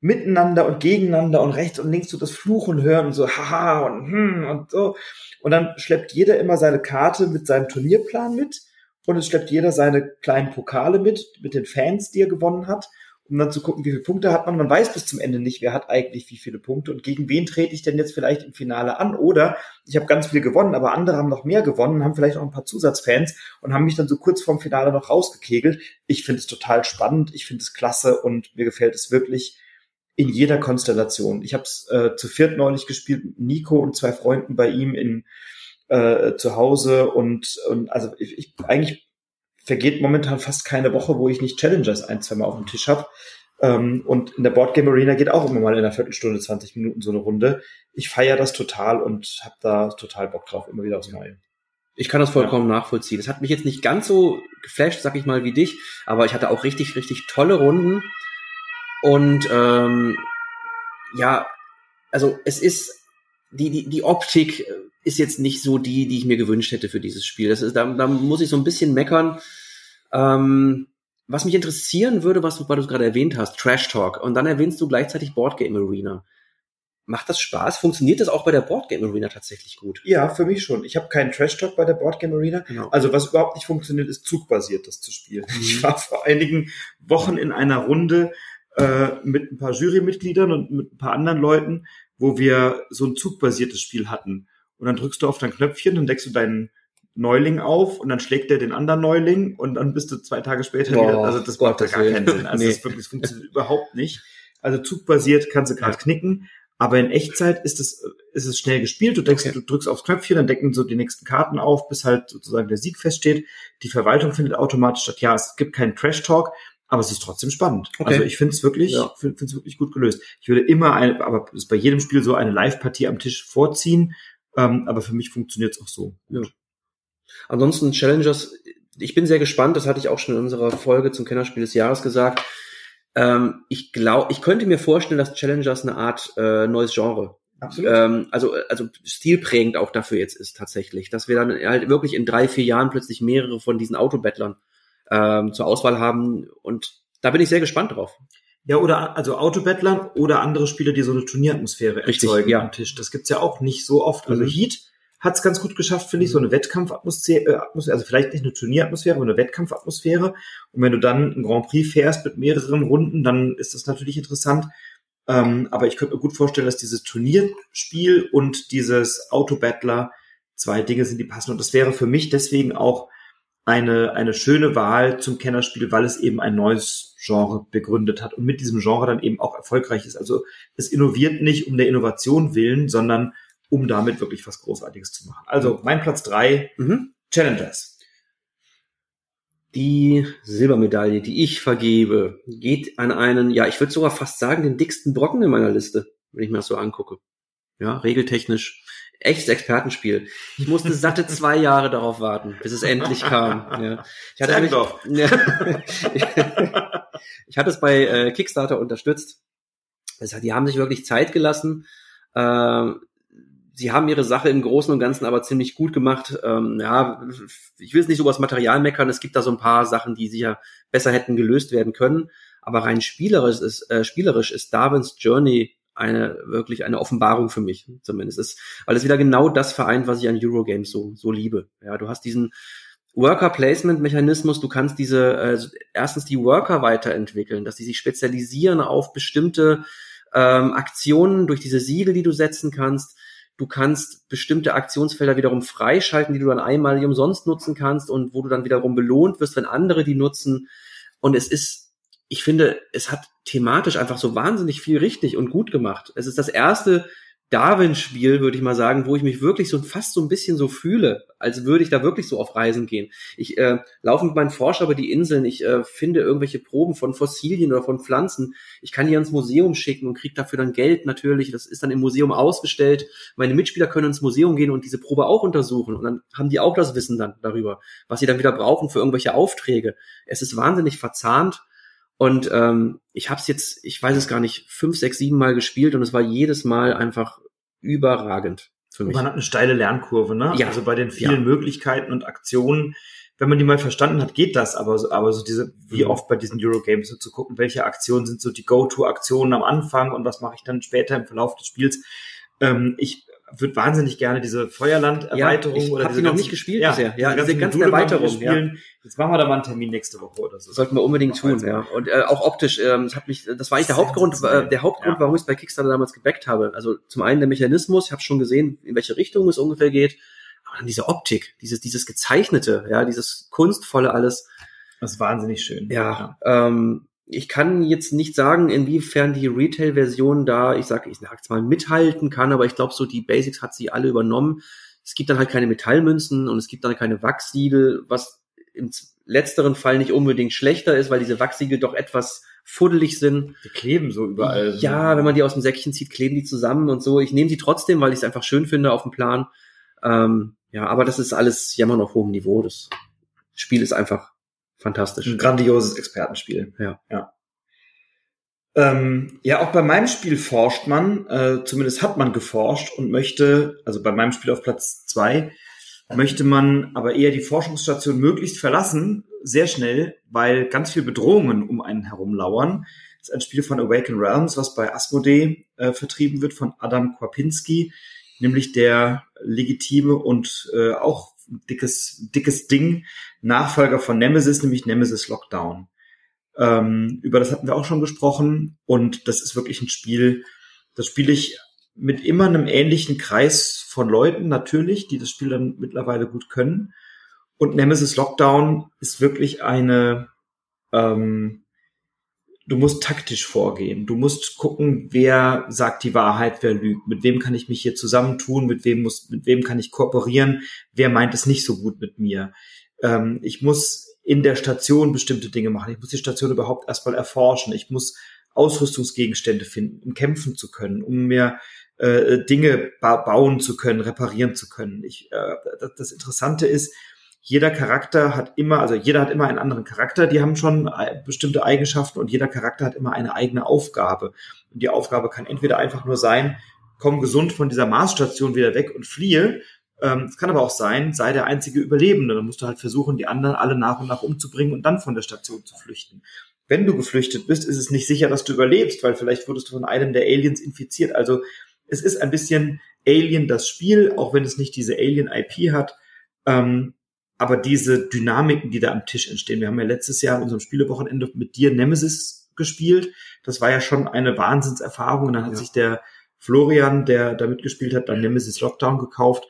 miteinander und gegeneinander und rechts und links so das Fluchen hören und so haha und hm und so. Und dann schleppt jeder immer seine Karte mit seinem Turnierplan mit und es schleppt jeder seine kleinen Pokale mit, mit den Fans, die er gewonnen hat um dann zu gucken, wie viele Punkte hat man. Man weiß bis zum Ende nicht, wer hat eigentlich wie viele Punkte und gegen wen trete ich denn jetzt vielleicht im Finale an. Oder ich habe ganz viel gewonnen, aber andere haben noch mehr gewonnen, haben vielleicht auch ein paar Zusatzfans und haben mich dann so kurz vorm Finale noch rausgekegelt. Ich finde es total spannend, ich finde es klasse und mir gefällt es wirklich in jeder Konstellation. Ich habe es äh, zu viert neulich gespielt mit Nico und zwei Freunden bei ihm in äh, zu Hause und, und also ich, ich eigentlich vergeht momentan fast keine Woche, wo ich nicht Challengers ein, zwei Mal auf dem Tisch habe. Ähm, und in der Boardgame Arena geht auch immer mal in einer Viertelstunde, 20 Minuten so eine Runde. Ich feiere das total und habe da total Bock drauf, immer wieder aufs Neue. Ich kann das vollkommen ja. nachvollziehen. Das hat mich jetzt nicht ganz so geflasht, sag ich mal, wie dich, aber ich hatte auch richtig, richtig tolle Runden. Und ähm, ja, also es ist die, die, die Optik ist jetzt nicht so die, die ich mir gewünscht hätte für dieses Spiel. Das ist, da, da muss ich so ein bisschen meckern. Ähm, was mich interessieren würde, was du, weil du gerade erwähnt hast, Trash Talk, und dann erwähnst du gleichzeitig Boardgame Arena. Macht das Spaß? Funktioniert das auch bei der Boardgame Arena tatsächlich gut? Ja, für mich schon. Ich habe keinen Trash Talk bei der Boardgame Arena. Genau. Also was überhaupt nicht funktioniert, ist zugbasiert das zu spielen. Mhm. Ich war vor einigen Wochen in einer Runde äh, mit ein paar Jurymitgliedern und mit ein paar anderen Leuten, wo wir so ein zugbasiertes Spiel hatten. Und dann drückst du auf dein Knöpfchen, dann deckst du deinen Neuling auf und dann schlägt der den anderen Neuling und dann bist du zwei Tage später Boah, wieder. Also das macht gar keinen Sinn. Also nee. das, wirklich, das funktioniert überhaupt nicht. Also zugbasiert kannst du gerade knicken, aber in Echtzeit ist es, ist es schnell gespielt. Du, denkst, okay. du drückst aufs Knöpfchen, dann decken so die nächsten Karten auf, bis halt sozusagen der Sieg feststeht. Die Verwaltung findet automatisch statt. Ja, es gibt keinen Trash-Talk, aber es ist trotzdem spannend. Okay. Also ich finde es wirklich, ja. finde es wirklich gut gelöst. Ich würde immer, ein, aber ist bei jedem Spiel so eine Live-Partie am Tisch vorziehen, ähm, aber für mich funktioniert es auch so. Ja. Ansonsten Challengers, ich bin sehr gespannt, das hatte ich auch schon in unserer Folge zum Kennerspiel des Jahres gesagt. Ähm, ich glaube, ich könnte mir vorstellen, dass Challengers eine Art äh, neues Genre Absolut. Ähm, also, also stilprägend auch dafür jetzt ist tatsächlich, dass wir dann halt wirklich in drei, vier Jahren plötzlich mehrere von diesen Autobettlern ähm, zur Auswahl haben und da bin ich sehr gespannt drauf. Ja, oder also Autobettlern oder andere Spieler, die so eine Turnieratmosphäre Richtig, erzeugen ja. am Tisch. Das gibt's ja auch nicht so oft. Also mhm. Heat hat's ganz gut geschafft, finde ich, so eine Wettkampfatmosphäre, äh, also vielleicht nicht eine Turnieratmosphäre, aber eine Wettkampfatmosphäre. Und wenn du dann ein Grand Prix fährst mit mehreren Runden, dann ist das natürlich interessant. Ähm, aber ich könnte mir gut vorstellen, dass dieses Turnierspiel und dieses Autobattler zwei Dinge sind, die passen. Und das wäre für mich deswegen auch eine, eine schöne Wahl zum Kennerspiel, weil es eben ein neues Genre begründet hat und mit diesem Genre dann eben auch erfolgreich ist. Also es innoviert nicht um der Innovation willen, sondern um damit wirklich was Großartiges zu machen. Also mein Platz drei, mhm. Challengers. Die Silbermedaille, die ich vergebe, geht an einen, ja, ich würde sogar fast sagen, den dicksten Brocken in meiner Liste, wenn ich mir das so angucke. Ja, regeltechnisch echtes Expertenspiel. Ich musste satte zwei Jahre darauf warten, bis es endlich kam. Ja. Ich, hatte nämlich, ja, ich hatte es bei äh, Kickstarter unterstützt. Das heißt, die haben sich wirklich Zeit gelassen. Äh, sie haben ihre Sache im Großen und Ganzen aber ziemlich gut gemacht. Ähm, ja, ich will es nicht so über das Material meckern. Es gibt da so ein paar Sachen, die sicher besser hätten gelöst werden können. Aber rein spielerisch ist, äh, spielerisch ist Darwins Journey eine wirklich eine Offenbarung für mich zumindest ist, weil es wieder genau das vereint, was ich an Eurogames so so liebe. Ja, du hast diesen Worker Placement Mechanismus, du kannst diese äh, erstens die Worker weiterentwickeln, dass sie sich spezialisieren auf bestimmte ähm, Aktionen durch diese Siegel, die du setzen kannst. Du kannst bestimmte Aktionsfelder wiederum freischalten, die du dann einmal umsonst nutzen kannst und wo du dann wiederum belohnt wirst, wenn andere die nutzen. Und es ist ich finde, es hat thematisch einfach so wahnsinnig viel richtig und gut gemacht. Es ist das erste Darwin-Spiel, würde ich mal sagen, wo ich mich wirklich so fast so ein bisschen so fühle, als würde ich da wirklich so auf Reisen gehen. Ich äh, laufe mit meinen Forscher über die Inseln, ich äh, finde irgendwelche Proben von Fossilien oder von Pflanzen. Ich kann die ins Museum schicken und kriege dafür dann Geld natürlich. Das ist dann im Museum ausgestellt. Meine Mitspieler können ins Museum gehen und diese Probe auch untersuchen. Und dann haben die auch das Wissen dann darüber, was sie dann wieder brauchen für irgendwelche Aufträge. Es ist wahnsinnig verzahnt und ähm, ich habe es jetzt, ich weiß es gar nicht, fünf, sechs, sieben Mal gespielt und es war jedes Mal einfach überragend. für mich. Man hat eine steile Lernkurve, ne? Ja. Also bei den vielen Ja. Möglichkeiten und Aktionen, wenn man die mal verstanden hat, geht das, aber so, aber so diese, wie Mhm. oft bei diesen Eurogames, so zu gucken, welche Aktionen sind so die Go-To-Aktionen am Anfang und was mache ich dann später im Verlauf des Spiels. Ähm, ich würde wahnsinnig gerne diese Feuerland-Erweiterung Ja, ich oder hab diese die noch ganzen- nicht gespielt bisher. Ja, diese ganzen Module mal Erweiterungen, spielen. Jetzt machen wir da mal einen Termin nächste Woche oder so. Sollten wir unbedingt tun, ja. Und äh, auch optisch, ähm, das hat mich, das war eigentlich der Hauptgrund, äh, der Hauptgrund, Ja. warum ich es bei Kickstarter damals gebackt habe. Also zum einen der Mechanismus, ich habe schon gesehen, in welche Richtung es ungefähr geht, aber dann diese Optik, dieses, dieses gezeichnete, ja, dieses kunstvolle alles. Das ist wahnsinnig schön. Ja, ähm, ich kann jetzt nicht sagen, inwiefern die Retail-Version da, ich sage, ich sag's mal, mithalten kann, aber ich glaube, so die Basics hat sie alle übernommen. Es gibt dann halt keine Metallmünzen und es gibt dann keine Wachssiegel, was im letzteren Fall nicht unbedingt schlechter ist, weil diese Wachsiegel doch etwas fuddelig sind. Die kleben so überall. Ja, wenn man die aus dem Säckchen zieht, kleben die zusammen und so. Ich nehme die trotzdem, weil ich es einfach schön finde auf dem Plan. Ähm, ja, aber das ist alles jammern auf hohem Niveau. Das Spiel ist einfach fantastisch. ein grandioses Expertenspiel. Ja. Ja. Ähm, ja, auch bei meinem Spiel forscht man, äh, zumindest hat man geforscht und möchte, also bei meinem Spiel auf Platz zwei möchte man aber eher die Forschungsstation möglichst verlassen, sehr schnell, weil ganz viel Bedrohungen um einen herum lauern. Das ist ein Spiel von Awaken Realms, was bei Asmodee äh, vertrieben wird von Adam Kwapinski, nämlich der legitime und äh, auch dickes, dickes Ding Nachfolger von Nemesis, nämlich Nemesis Lockdown. Ähm, über das hatten wir auch schon gesprochen und das ist wirklich ein Spiel, das spiele ich mit immer einem ähnlichen Kreis von Leuten natürlich, die das Spiel dann mittlerweile gut können. Und Nemesis Lockdown ist wirklich eine, ähm, du musst taktisch vorgehen. Du musst gucken, wer sagt die Wahrheit, wer lügt. Mit wem kann ich mich hier zusammentun? Mit wem muss, mit wem kann ich kooperieren? Wer meint es nicht so gut mit mir? Ähm, ich muss in der Station bestimmte Dinge machen. Ich muss die Station überhaupt erstmal erforschen. Ich muss Ausrüstungsgegenstände finden, um kämpfen zu können, um mir äh, Dinge ba bauen zu können, reparieren zu können. Ich, äh, das, das Interessante ist, jeder Charakter hat immer, also jeder hat immer einen anderen Charakter, die haben schon äh, bestimmte Eigenschaften und jeder Charakter hat immer eine eigene Aufgabe. Und die Aufgabe kann entweder einfach nur sein, komm gesund von dieser Marsstation wieder weg und fliehe. Ähm, Es kann aber auch sein, sei der einzige Überlebende. Dann musst du halt versuchen, die anderen alle nach und nach umzubringen und dann von der Station zu flüchten. Wenn du geflüchtet bist, ist es nicht sicher, dass du überlebst, weil vielleicht wurdest du von einem der Aliens infiziert. Also es ist ein bisschen Alien das Spiel, auch wenn es nicht diese Alien-IP hat. Ähm, aber diese Dynamiken, die da am Tisch entstehen. Wir haben ja letztes Jahr in unserem Spielewochenende mit dir Nemesis gespielt. Das war ja schon eine Wahnsinnserfahrung. Und dann hat Ja. sich der Florian, der da mitgespielt hat, dann Nemesis Lockdown gekauft.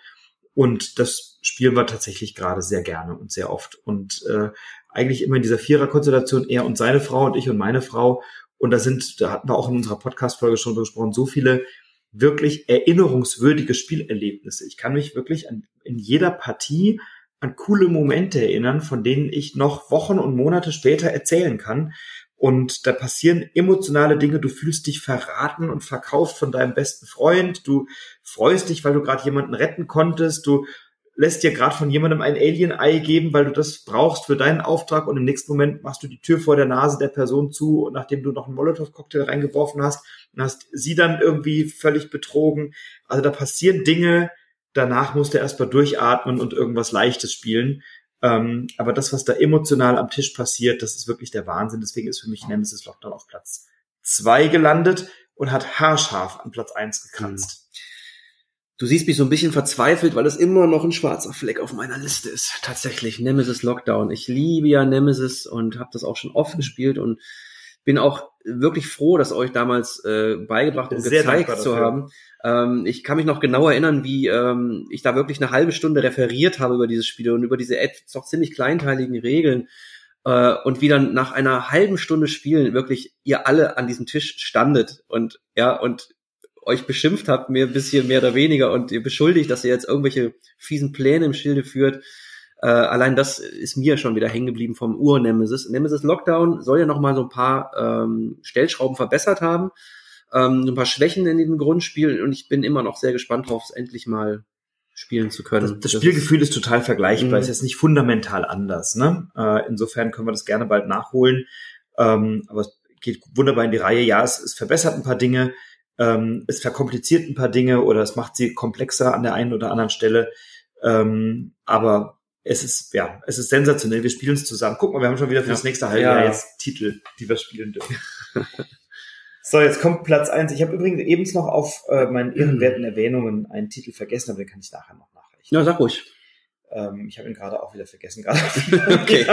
Und das spielen wir tatsächlich gerade sehr gerne und sehr oft. Und äh, eigentlich immer in dieser Vierer-Konstellation, er und seine Frau und ich und meine Frau. Und da sind, da hatten wir auch in unserer Podcast-Folge schon besprochen, so viele wirklich erinnerungswürdige Spielerlebnisse. Ich kann mich wirklich an, in jeder Partie an coole Momente erinnern, von denen ich noch Wochen und Monate später erzählen kann. Und da passieren emotionale Dinge. Du fühlst dich verraten und verkauft von deinem besten Freund. Du freust dich, weil du gerade jemanden retten konntest. Du lässt dir gerade von jemandem ein Alien-Ei geben, weil du das brauchst für deinen Auftrag. Und im nächsten Moment machst du die Tür vor der Nase der Person zu, nachdem du noch einen Molotow-Cocktail reingeworfen hast. Und hast sie dann irgendwie völlig betrogen. Also da passieren Dinge, danach musst du erstmal durchatmen und irgendwas Leichtes spielen. Ähm, aber das, was da emotional am Tisch passiert, das ist wirklich der Wahnsinn. Deswegen ist für mich Nemesis Lockdown auf Platz zwei gelandet und hat haarscharf an Platz eins gekratzt. Du siehst mich so ein bisschen verzweifelt, weil es immer noch ein schwarzer Fleck auf meiner Liste ist. Tatsächlich, Nemesis Lockdown. Ich liebe ja Nemesis und habe das auch schon oft gespielt und bin auch wirklich froh, das euch damals äh, beigebracht und Sehr gezeigt zu haben. Ähm, ich kann mich noch genau erinnern, wie ähm, ich da wirklich eine halbe Stunde referiert habe über dieses Spiel und über diese etwas doch ziemlich kleinteiligen Regeln. Äh, und wie dann nach einer halben Stunde Spielen wirklich ihr alle an diesem Tisch standet und ja, und euch beschimpft habt, mir ein bisschen mehr oder weniger und ihr beschuldigt, dass ihr jetzt irgendwelche fiesen Pläne im Schilde führt. Äh, allein das ist mir schon wieder hängen geblieben vom Ur-Nemesis. Nemesis Lockdown soll ja noch mal so ein paar ähm, Stellschrauben verbessert haben, ähm, so ein paar Schwächen in dem Grundspiel und ich bin immer noch sehr gespannt drauf, es endlich mal spielen zu können. Das, das Spielgefühl ist total vergleichbar, Mhm. ist jetzt nicht fundamental anders. Ne? Äh, insofern können wir das gerne bald nachholen. Ähm, aber es geht wunderbar in die Reihe. Ja, es, es verbessert ein paar Dinge. Ähm, es verkompliziert ein paar Dinge oder es macht sie komplexer an der einen oder anderen Stelle. Ähm, aber es ist, ja, es ist sensationell. Wir spielen es zusammen. Guck mal, wir haben schon wieder für ja. das nächste Halbjahr ja. jetzt Titel, die wir spielen dürfen. so, jetzt kommt Platz eins. Ich habe übrigens eben noch auf äh, meinen ehrenwerten Erwähnungen einen Titel vergessen, aber den kann ich nachher noch nachreichen. Ja, sag ruhig. Ähm, ich habe ihn gerade auch wieder vergessen, gerade okay.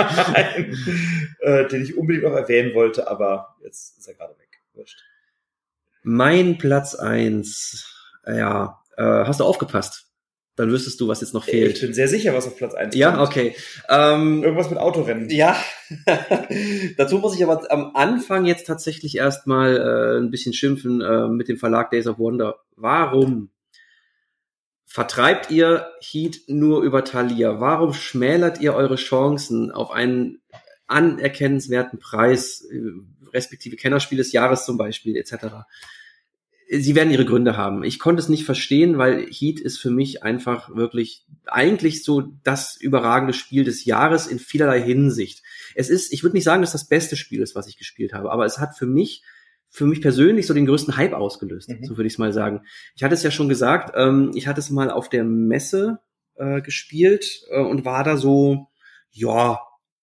äh, den ich unbedingt noch erwähnen wollte, aber jetzt ist er gerade weg. Wurscht. Mein Platz eins, ja, äh, hast du aufgepasst? Dann wüsstest du, was jetzt noch fehlt. Ich bin sehr sicher, was auf Platz eins Ja, kommt. okay. Ähm, Irgendwas mit Autorennen. Ja. Dazu muss ich aber am Anfang jetzt tatsächlich erstmal äh, ein bisschen schimpfen äh, mit dem Verlag Days of Wonder. Warum vertreibt ihr Heat nur über Thalia? Warum schmälert ihr eure Chancen auf einen anerkennenswerten Preis, äh, respektive Kennerspiel des Jahres zum Beispiel, etc.? Sie werden ihre Gründe haben. Ich konnte es nicht verstehen, weil Heat ist für mich einfach wirklich eigentlich so das überragende Spiel des Jahres in vielerlei Hinsicht. Es ist, ich würde nicht sagen, dass das beste Spiel ist, was ich gespielt habe, aber es hat für mich für mich persönlich so den größten Hype ausgelöst, mhm. so würde ich es mal sagen. Ich hatte es ja schon gesagt, ähm, ich hatte es mal auf der Messe äh, gespielt äh, und war da so, ja,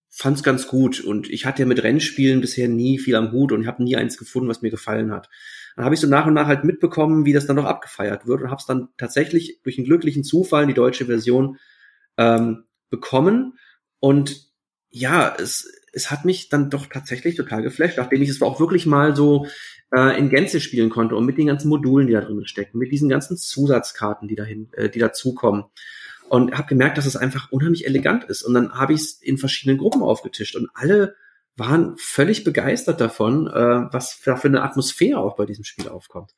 fand's ganz gut. Und ich hatte ja mit Rennspielen bisher nie viel am Hut und habe nie eins gefunden, was mir gefallen hat. Dann habe ich so nach und nach halt mitbekommen, wie das dann noch abgefeiert wird und habe es dann tatsächlich durch einen glücklichen Zufall die deutsche Version ähm, bekommen. Und ja, es, es hat mich dann doch tatsächlich total geflasht, nachdem ich es auch wirklich mal so äh, in Gänze spielen konnte und mit den ganzen Modulen, die da drin stecken, mit diesen ganzen Zusatzkarten, die dahin, äh, die dazukommen. Und habe gemerkt, dass es einfach unheimlich elegant ist. Und dann habe ich es in verschiedenen Gruppen aufgetischt und alle waren völlig begeistert davon, äh, was da für eine Atmosphäre auch bei diesem Spiel aufkommt.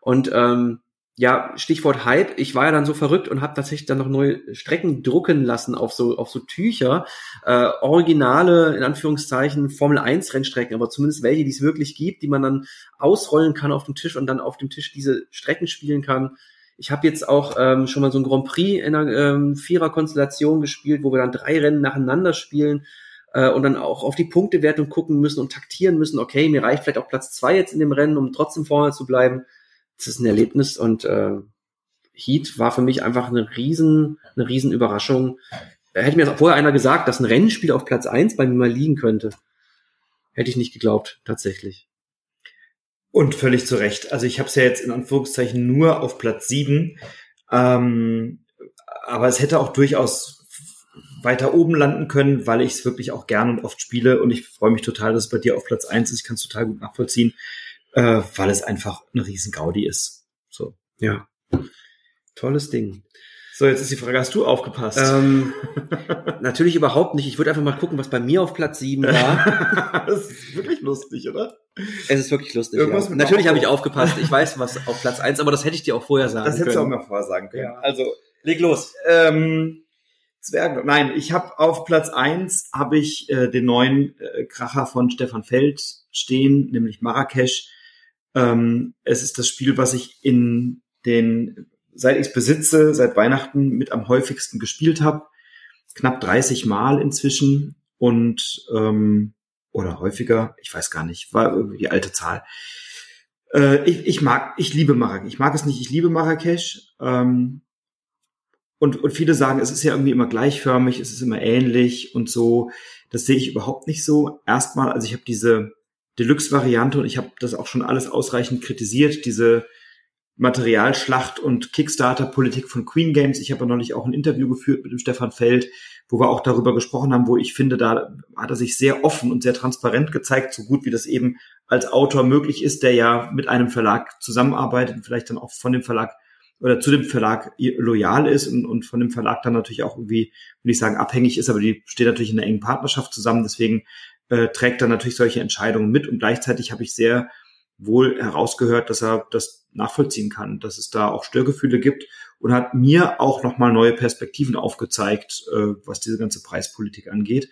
Und ähm, ja, Stichwort Hype. Ich war ja dann so verrückt und habe tatsächlich dann noch neue Strecken drucken lassen auf so auf so Tücher, äh, originale in Anführungszeichen Formel 1 Rennstrecken, aber zumindest welche, die es wirklich gibt, die man dann ausrollen kann auf dem Tisch und dann auf dem Tisch diese Strecken spielen kann. Ich habe jetzt auch ähm, schon mal so ein Grand Prix in einer ähm, Vierer-Konstellation gespielt, wo wir dann drei Rennen nacheinander spielen äh, und dann auch auf die Punktewertung gucken müssen und taktieren müssen. Okay, mir reicht vielleicht auch Platz zwei jetzt in dem Rennen, um trotzdem vorne zu bleiben es ist ein Erlebnis und äh, Heat war für mich einfach eine riesen, eine riesen Überraschung. Hätte mir vorher einer gesagt, dass ein Rennspiel auf Platz eins bei mir mal liegen könnte. Hätte ich nicht geglaubt, tatsächlich. Und völlig zu Recht. Also ich habe es ja jetzt in Anführungszeichen nur auf Platz sieben. Ähm, aber es hätte auch durchaus weiter oben landen können, weil ich es wirklich auch gern und oft spiele. Und ich freue mich total, dass es bei dir auf Platz eins ist. Ich kann es total gut nachvollziehen äh, weil es einfach eine riesen Gaudi ist. So. Ja. Tolles Ding. So, jetzt ist die Frage, hast du aufgepasst? Ähm, natürlich überhaupt nicht. Ich würde einfach mal gucken, was bei mir auf Platz 7 war. das ist wirklich lustig, oder? Es ist wirklich lustig. Irgendwas ja. Natürlich habe ich aufgepasst. Ich weiß, was auf Platz 1, aber das hätte ich dir auch vorher sagen können. Das hättest du auch mal vorher sagen können. Ja. Also, leg los. Ähm, Zwergen. Nein, ich habe auf Platz 1 habe ich äh, den neuen äh, Kracher von Stefan Feld stehen, nämlich Marrakesch. Ähm, es ist das Spiel, was ich in den, seit ich es besitze, seit Weihnachten mit am häufigsten gespielt habe. Knapp 30 Mal inzwischen und ähm, oder häufiger, ich weiß gar nicht, war irgendwie die alte Zahl. Äh, ich, ich mag, ich liebe Marrakesch. Ich mag es nicht, ich liebe Marrakesch. Ähm, und, und viele sagen, es ist ja irgendwie immer gleichförmig, es ist immer ähnlich und so. Das sehe ich überhaupt nicht so. Erstmal, also ich habe diese Deluxe-Variante und ich habe das auch schon alles ausreichend kritisiert, diese Materialschlacht und Kickstarter-Politik von Queen Games. Ich habe neulich auch ein Interview geführt mit dem Stefan Feld, wo wir auch darüber gesprochen haben, wo ich finde, da hat er sich sehr offen und sehr transparent gezeigt, so gut wie das eben als Autor möglich ist, der ja mit einem Verlag zusammenarbeitet und vielleicht dann auch von dem Verlag oder zu dem Verlag loyal ist und, und von dem Verlag dann natürlich auch irgendwie, will ich sagen, abhängig ist, aber die steht natürlich in einer engen Partnerschaft zusammen. Deswegen äh, trägt er natürlich solche Entscheidungen mit und gleichzeitig habe ich sehr wohl herausgehört, dass er das nachvollziehen kann, dass es da auch Störgefühle gibt und hat mir auch nochmal neue Perspektiven aufgezeigt, äh, was diese ganze Preispolitik angeht.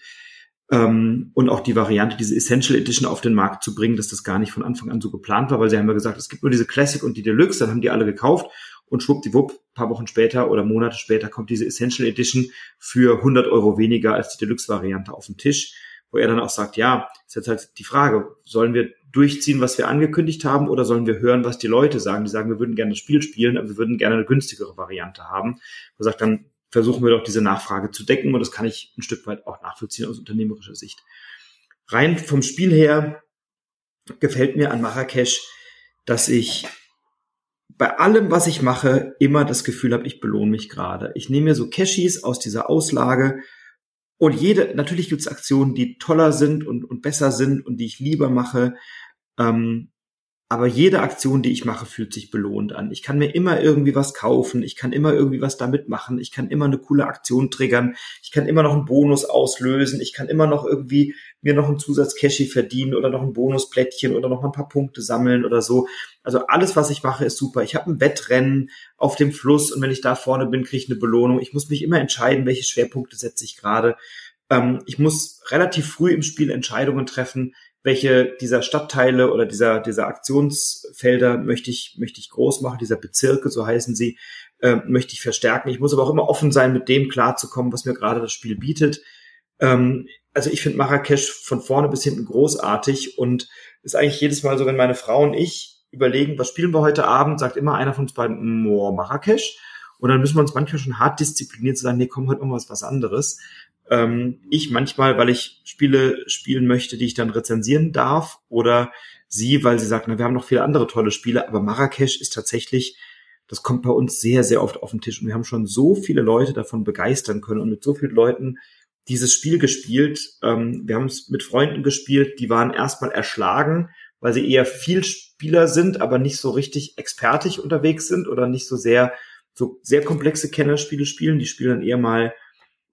Ähm, und auch die Variante, diese Essential Edition auf den Markt zu bringen, dass das gar nicht von Anfang an so geplant war, weil sie haben ja gesagt, es gibt nur diese Classic und die Deluxe, dann haben die alle gekauft und schwuppdiwupp, paar Wochen später oder Monate später kommt diese Essential Edition für 100 Euro weniger als die Deluxe-Variante auf den Tisch wo er dann auch sagt, ja, ist jetzt halt die Frage, sollen wir durchziehen, was wir angekündigt haben, oder sollen wir hören, was die Leute sagen? Die sagen, wir würden gerne das Spiel spielen, aber wir würden gerne eine günstigere Variante haben. Man sagt, dann versuchen wir doch diese Nachfrage zu decken und das kann ich ein Stück weit auch nachvollziehen aus unternehmerischer Sicht. Rein vom Spiel her gefällt mir an Marrakesch, dass ich bei allem, was ich mache, immer das Gefühl habe, ich belohne mich gerade. Ich nehme mir so Cashis aus dieser Auslage und jede, natürlich gibt es Aktionen, die toller sind und, und besser sind und die ich lieber mache. Ähm, aber jede Aktion, die ich mache, fühlt sich belohnt an. Ich kann mir immer irgendwie was kaufen, ich kann immer irgendwie was damit machen, ich kann immer eine coole Aktion triggern, ich kann immer noch einen Bonus auslösen, ich kann immer noch irgendwie mir noch einen Zusatz Cashy verdienen oder noch ein Bonusplättchen oder noch ein paar Punkte sammeln oder so. Also alles, was ich mache, ist super. Ich habe ein Wettrennen auf dem Fluss und wenn ich da vorne bin, kriege ich eine Belohnung. Ich muss mich immer entscheiden, welche Schwerpunkte setze ich gerade. Ähm, ich muss relativ früh im Spiel Entscheidungen treffen, welche dieser Stadtteile oder dieser, dieser Aktionsfelder möchte ich, möchte ich groß machen, dieser Bezirke, so heißen sie, äh, möchte ich verstärken. Ich muss aber auch immer offen sein, mit dem klarzukommen, was mir gerade das Spiel bietet. Ähm, also ich finde Marrakesch von vorne bis hinten großartig und ist eigentlich jedes Mal so, wenn meine Frau und ich überlegen, was spielen wir heute Abend, sagt immer einer von uns beiden, Marrakesch. Und dann müssen wir uns manchmal schon hart diszipliniert zu sagen, nee, komm, heute noch was, was anderes. Ähm, ich manchmal, weil ich Spiele spielen möchte, die ich dann rezensieren darf, oder sie, weil sie sagt, na, wir haben noch viele andere tolle Spiele, aber Marrakesch ist tatsächlich, das kommt bei uns sehr, sehr oft auf den Tisch und wir haben schon so viele Leute davon begeistern können und mit so vielen Leuten dieses Spiel gespielt. Ähm, wir haben es mit Freunden gespielt, die waren erstmal erschlagen, weil sie eher viel Spieler sind, aber nicht so richtig expertig unterwegs sind oder nicht so sehr, so sehr komplexe Kennerspiele spielen. Die spielen dann eher mal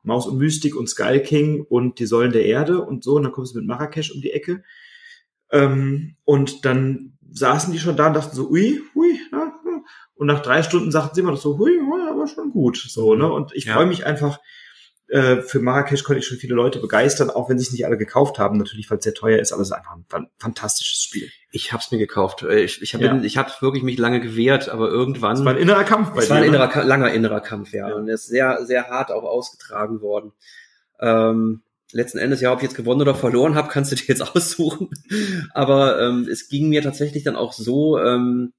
Maus und Mystik und Skull King und die Säulen der Erde und so. Und dann kommst du mit Marrakesch um die Ecke. Ähm, und dann saßen die schon da und dachten so, ui, ui, na, und nach drei Stunden sagten sie immer noch so, hui, hui, aber schon gut, so, ne? Und ich ja. freue mich einfach, äh, für Marrakesch konnte ich schon viele Leute begeistern, auch wenn sich nicht alle gekauft haben, natürlich, weil es sehr teuer ist, aber es ist einfach ein fantastisches Spiel. Ich habe es mir gekauft. Äh, ich, ich habe ja. ich hab wirklich mich lange gewehrt, aber irgendwann. Es war ein innerer Kampf bei es dir. Es war ein innerer, ne? langer innerer Kampf, ja. ja. Und er ist sehr, sehr hart auch ausgetragen worden. Ähm, letzten Endes, ja, ob ich jetzt gewonnen oder verloren habe, kannst du dir jetzt aussuchen. Aber ähm, es ging mir tatsächlich dann auch so, ähm,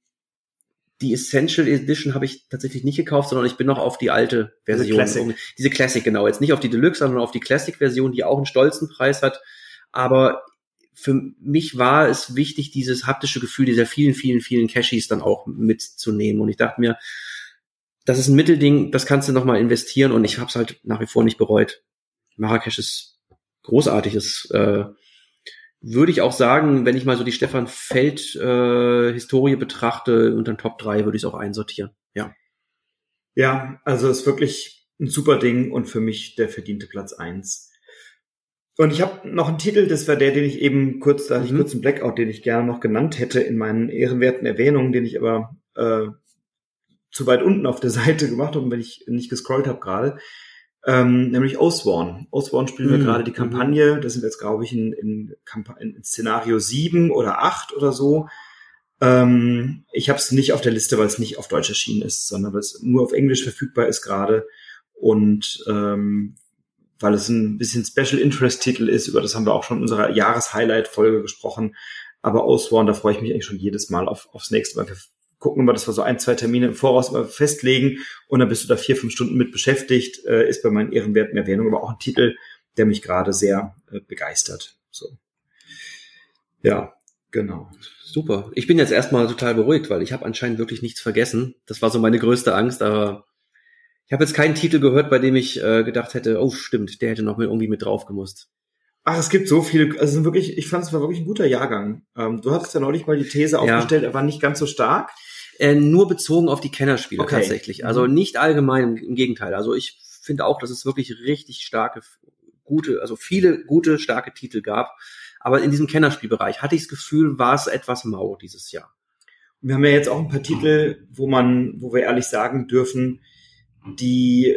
die Essential Edition habe ich tatsächlich nicht gekauft, sondern ich bin noch auf die alte Version. Diese Classic. Diese Classic, genau. Jetzt nicht auf die Deluxe, sondern auf die Classic-Version, die auch einen stolzen Preis hat. Aber für mich war es wichtig, dieses haptische Gefühl dieser vielen, vielen, vielen Cashies dann auch mitzunehmen. Und ich dachte mir, das ist ein Mittelding, das kannst du nochmal investieren und ich habe es halt nach wie vor nicht bereut. Marrakesch ist großartig, ist äh, würde ich auch sagen, wenn ich mal so die Stefan Feld äh, Historie betrachte, unter den Top 3 würde ich es auch einsortieren. Ja. Ja, also ist wirklich ein super Ding und für mich der verdiente Platz eins. Und ich habe noch einen Titel, das war der, den ich eben kurz, da hatte ich mhm. kurz einen Blackout, den ich gerne noch genannt hätte in meinen ehrenwerten Erwähnungen, den ich aber äh, zu weit unten auf der Seite gemacht habe, wenn ich nicht gescrollt habe gerade ähm, nämlich Osborn. Osborn spielen wir mhm. gerade die mhm. Kampagne, da sind wir jetzt, glaube ich, in, in, in Szenario 7 oder 8 oder so. Ähm, ich habe es nicht auf der Liste, weil es nicht auf Deutsch erschienen ist, sondern weil es nur auf Englisch verfügbar ist gerade und ähm, weil es ein bisschen Special Interest Titel ist, über das haben wir auch schon in unserer Jahreshighlight-Folge gesprochen. Aber Osborn, da freue ich mich eigentlich schon jedes Mal auf, aufs nächste Mal gucken wir, dass wir so ein, zwei Termine im Voraus immer festlegen und dann bist du da vier, fünf Stunden mit beschäftigt, äh, ist bei meinen ehrenwerten Erwähnungen aber auch ein Titel, der mich gerade sehr äh, begeistert. So. Ja, genau. Super. Ich bin jetzt erstmal total beruhigt, weil ich habe anscheinend wirklich nichts vergessen. Das war so meine größte Angst, aber ich habe jetzt keinen Titel gehört, bei dem ich äh, gedacht hätte, oh stimmt, der hätte noch mit, irgendwie mit drauf gemusst. Ach, es gibt so viele, also wirklich, ich fand es war wirklich ein guter Jahrgang. Ähm, du hattest ja neulich mal die These ja. aufgestellt, er war nicht ganz so stark. Äh, nur bezogen auf die Kennerspiele okay. tatsächlich. Also mhm. nicht allgemein, im Gegenteil. Also ich finde auch, dass es wirklich richtig starke, gute, also viele gute, starke Titel gab. Aber in diesem Kennerspielbereich hatte ich das Gefühl, war es etwas mau dieses Jahr. Wir haben ja jetzt auch ein paar Titel, wo man, wo wir ehrlich sagen dürfen, die,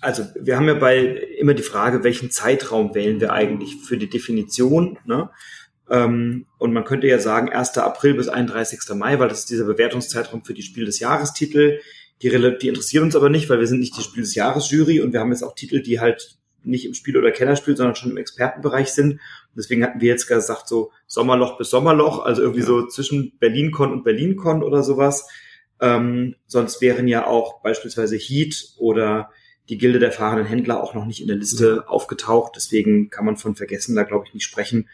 also wir haben ja bei immer die Frage, welchen Zeitraum wählen wir eigentlich für die Definition, ne? Ähm, und man könnte ja sagen 1. April bis 31. Mai, weil das ist dieser Bewertungszeitraum für die Spiel des Jahrestitel. Die, die interessieren uns aber nicht, weil wir sind nicht die Spiel des Jahres Jury und wir haben jetzt auch Titel, die halt nicht im Spiel- oder Kennerspiel, sondern schon im Expertenbereich sind. Und deswegen hatten wir jetzt gesagt, so Sommerloch bis Sommerloch, also irgendwie ja. so zwischen BerlinCon und BerlinCon oder sowas. Ähm, sonst wären ja auch beispielsweise Heat oder die Gilde der fahrenden Händler auch noch nicht in der Liste mhm. aufgetaucht. Deswegen kann man von Vergessen da, glaube ich, nicht sprechen.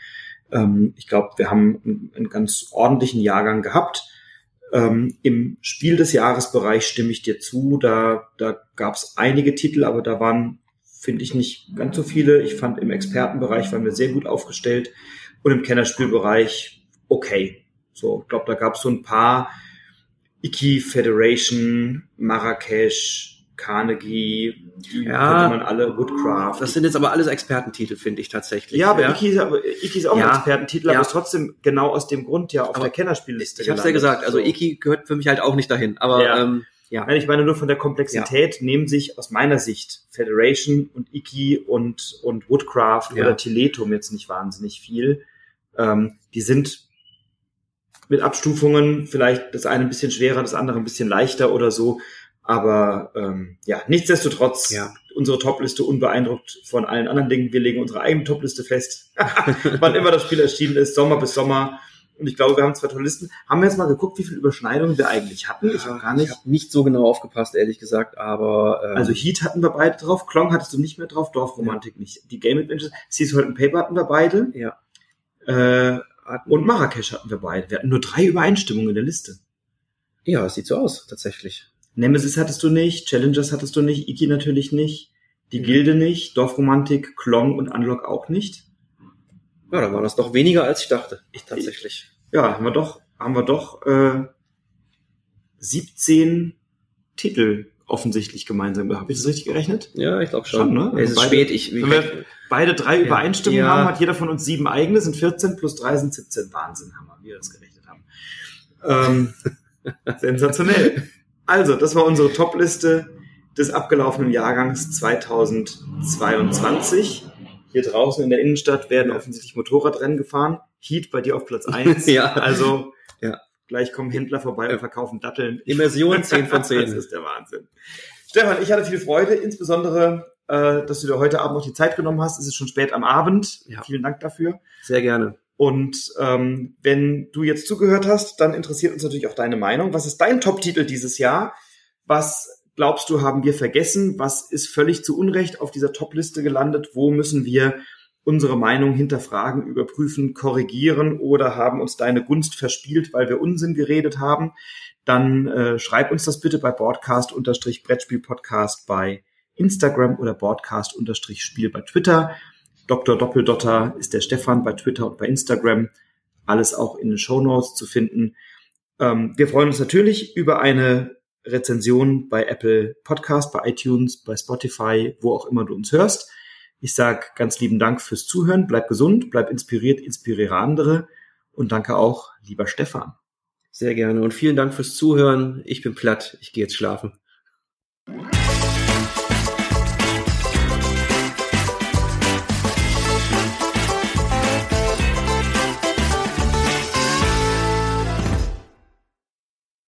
Ähm, ich glaube, wir haben einen, ganz ordentlichen Jahrgang gehabt. Ähm, Im Spiel des Jahresbereich stimme ich dir zu. Da, da gab es einige Titel, aber da waren, finde ich, nicht ganz so viele. Ich fand im Expertenbereich waren wir sehr gut aufgestellt und im Kennerspielbereich okay. So, ich glaube, da gab es so ein paar Iki Federation, Marrakesch, Carnegie, die ja, man alle, Woodcraft. Das sind jetzt aber alles Expertentitel, finde ich tatsächlich. Ja, aber ja. Iki, ist, aber Iki ist auch ja. ein Expertentitel, aber ist trotzdem genau aus dem Grund ja auf aber der Kennerspielliste. Ich habe ja gesagt, also Iki gehört für mich halt auch nicht dahin, aber ja. Ähm, ja. Nein, ich meine nur von der Komplexität nehmen sich aus meiner Sicht Federation und Iki und, und Woodcraft oder Tiletum jetzt nicht wahnsinnig viel. Ähm, die sind mit Abstufungen vielleicht das eine ein bisschen schwerer, das andere ein bisschen leichter oder so. Aber ähm, ja, nichtsdestotrotz, ja. unsere Topliste unbeeindruckt von allen anderen Dingen. Wir legen unsere eigene Topliste fest, wann immer das Spiel erschienen ist, Sommer bis Sommer. Und ich glaube, wir haben zwei tolle Listen. Haben wir jetzt mal geguckt, wie viele Überschneidungen wir eigentlich hatten? Ich habe gar nicht. Ich hab nicht so genau aufgepasst, ehrlich gesagt, aber. Ähm, also Heat hatten wir beide drauf, Klong hattest du nicht mehr drauf, Dorfromantik ja. nicht. Die Game Adventures, Seas Holden Paper hatten wir beide. Ja. Äh, und Marrakesch hatten wir beide. Wir hatten nur drei Übereinstimmungen in der Liste. Ja, es sieht so aus, tatsächlich. Nemesis hattest du nicht, Challengers hattest du nicht, Iki natürlich nicht, die Gilde nicht, Dorfromantik, Klong und Unlock auch nicht. Ja, dann waren das doch weniger als ich dachte. Ich tatsächlich. Ja, haben wir doch, haben wir doch äh, 17 Titel offensichtlich gemeinsam. Habe ich das richtig gerechnet? Ja, ich glaube schon. schon. ne? Es ist beide, spät. Ich, wenn wir beide drei ja, Übereinstimmungen ja. haben, hat jeder von uns sieben eigene, sind 14 plus drei sind 17. Wahnsinn, Hammer, wie wir das gerechnet haben. Ähm, sensationell. Also, das war unsere Top-Liste des abgelaufenen Jahrgangs 2022. Hier draußen in der Innenstadt werden offensichtlich Motorradrennen gefahren. Heat bei dir auf Platz eins. ja. Also, ja. gleich kommen Händler vorbei und verkaufen Datteln. Immersion 10 von 10. das ist der Wahnsinn. Stefan, ich hatte viel Freude, insbesondere, äh, dass du dir heute Abend noch die Zeit genommen hast. Es ist schon spät am Abend. Ja. Vielen Dank dafür. Sehr gerne. Und ähm, wenn du jetzt zugehört hast, dann interessiert uns natürlich auch deine Meinung. Was ist dein Top-Titel dieses Jahr? Was glaubst du, haben wir vergessen? Was ist völlig zu Unrecht auf dieser Top-Liste gelandet? Wo müssen wir unsere Meinung hinterfragen, überprüfen, korrigieren oder haben uns deine Gunst verspielt, weil wir Unsinn geredet haben? Dann äh, schreib uns das bitte bei Broadcast-Brettspiel-Podcast bei Instagram oder Broadcast-Spiel bei Twitter. Dr. Doppeldotter ist der Stefan bei Twitter und bei Instagram. Alles auch in den Show Notes zu finden. Ähm, wir freuen uns natürlich über eine Rezension bei Apple Podcast, bei iTunes, bei Spotify, wo auch immer du uns hörst. Ich sage ganz lieben Dank fürs Zuhören. Bleib gesund, bleib inspiriert, inspiriere andere. Und danke auch, lieber Stefan. Sehr gerne und vielen Dank fürs Zuhören. Ich bin platt. Ich gehe jetzt schlafen.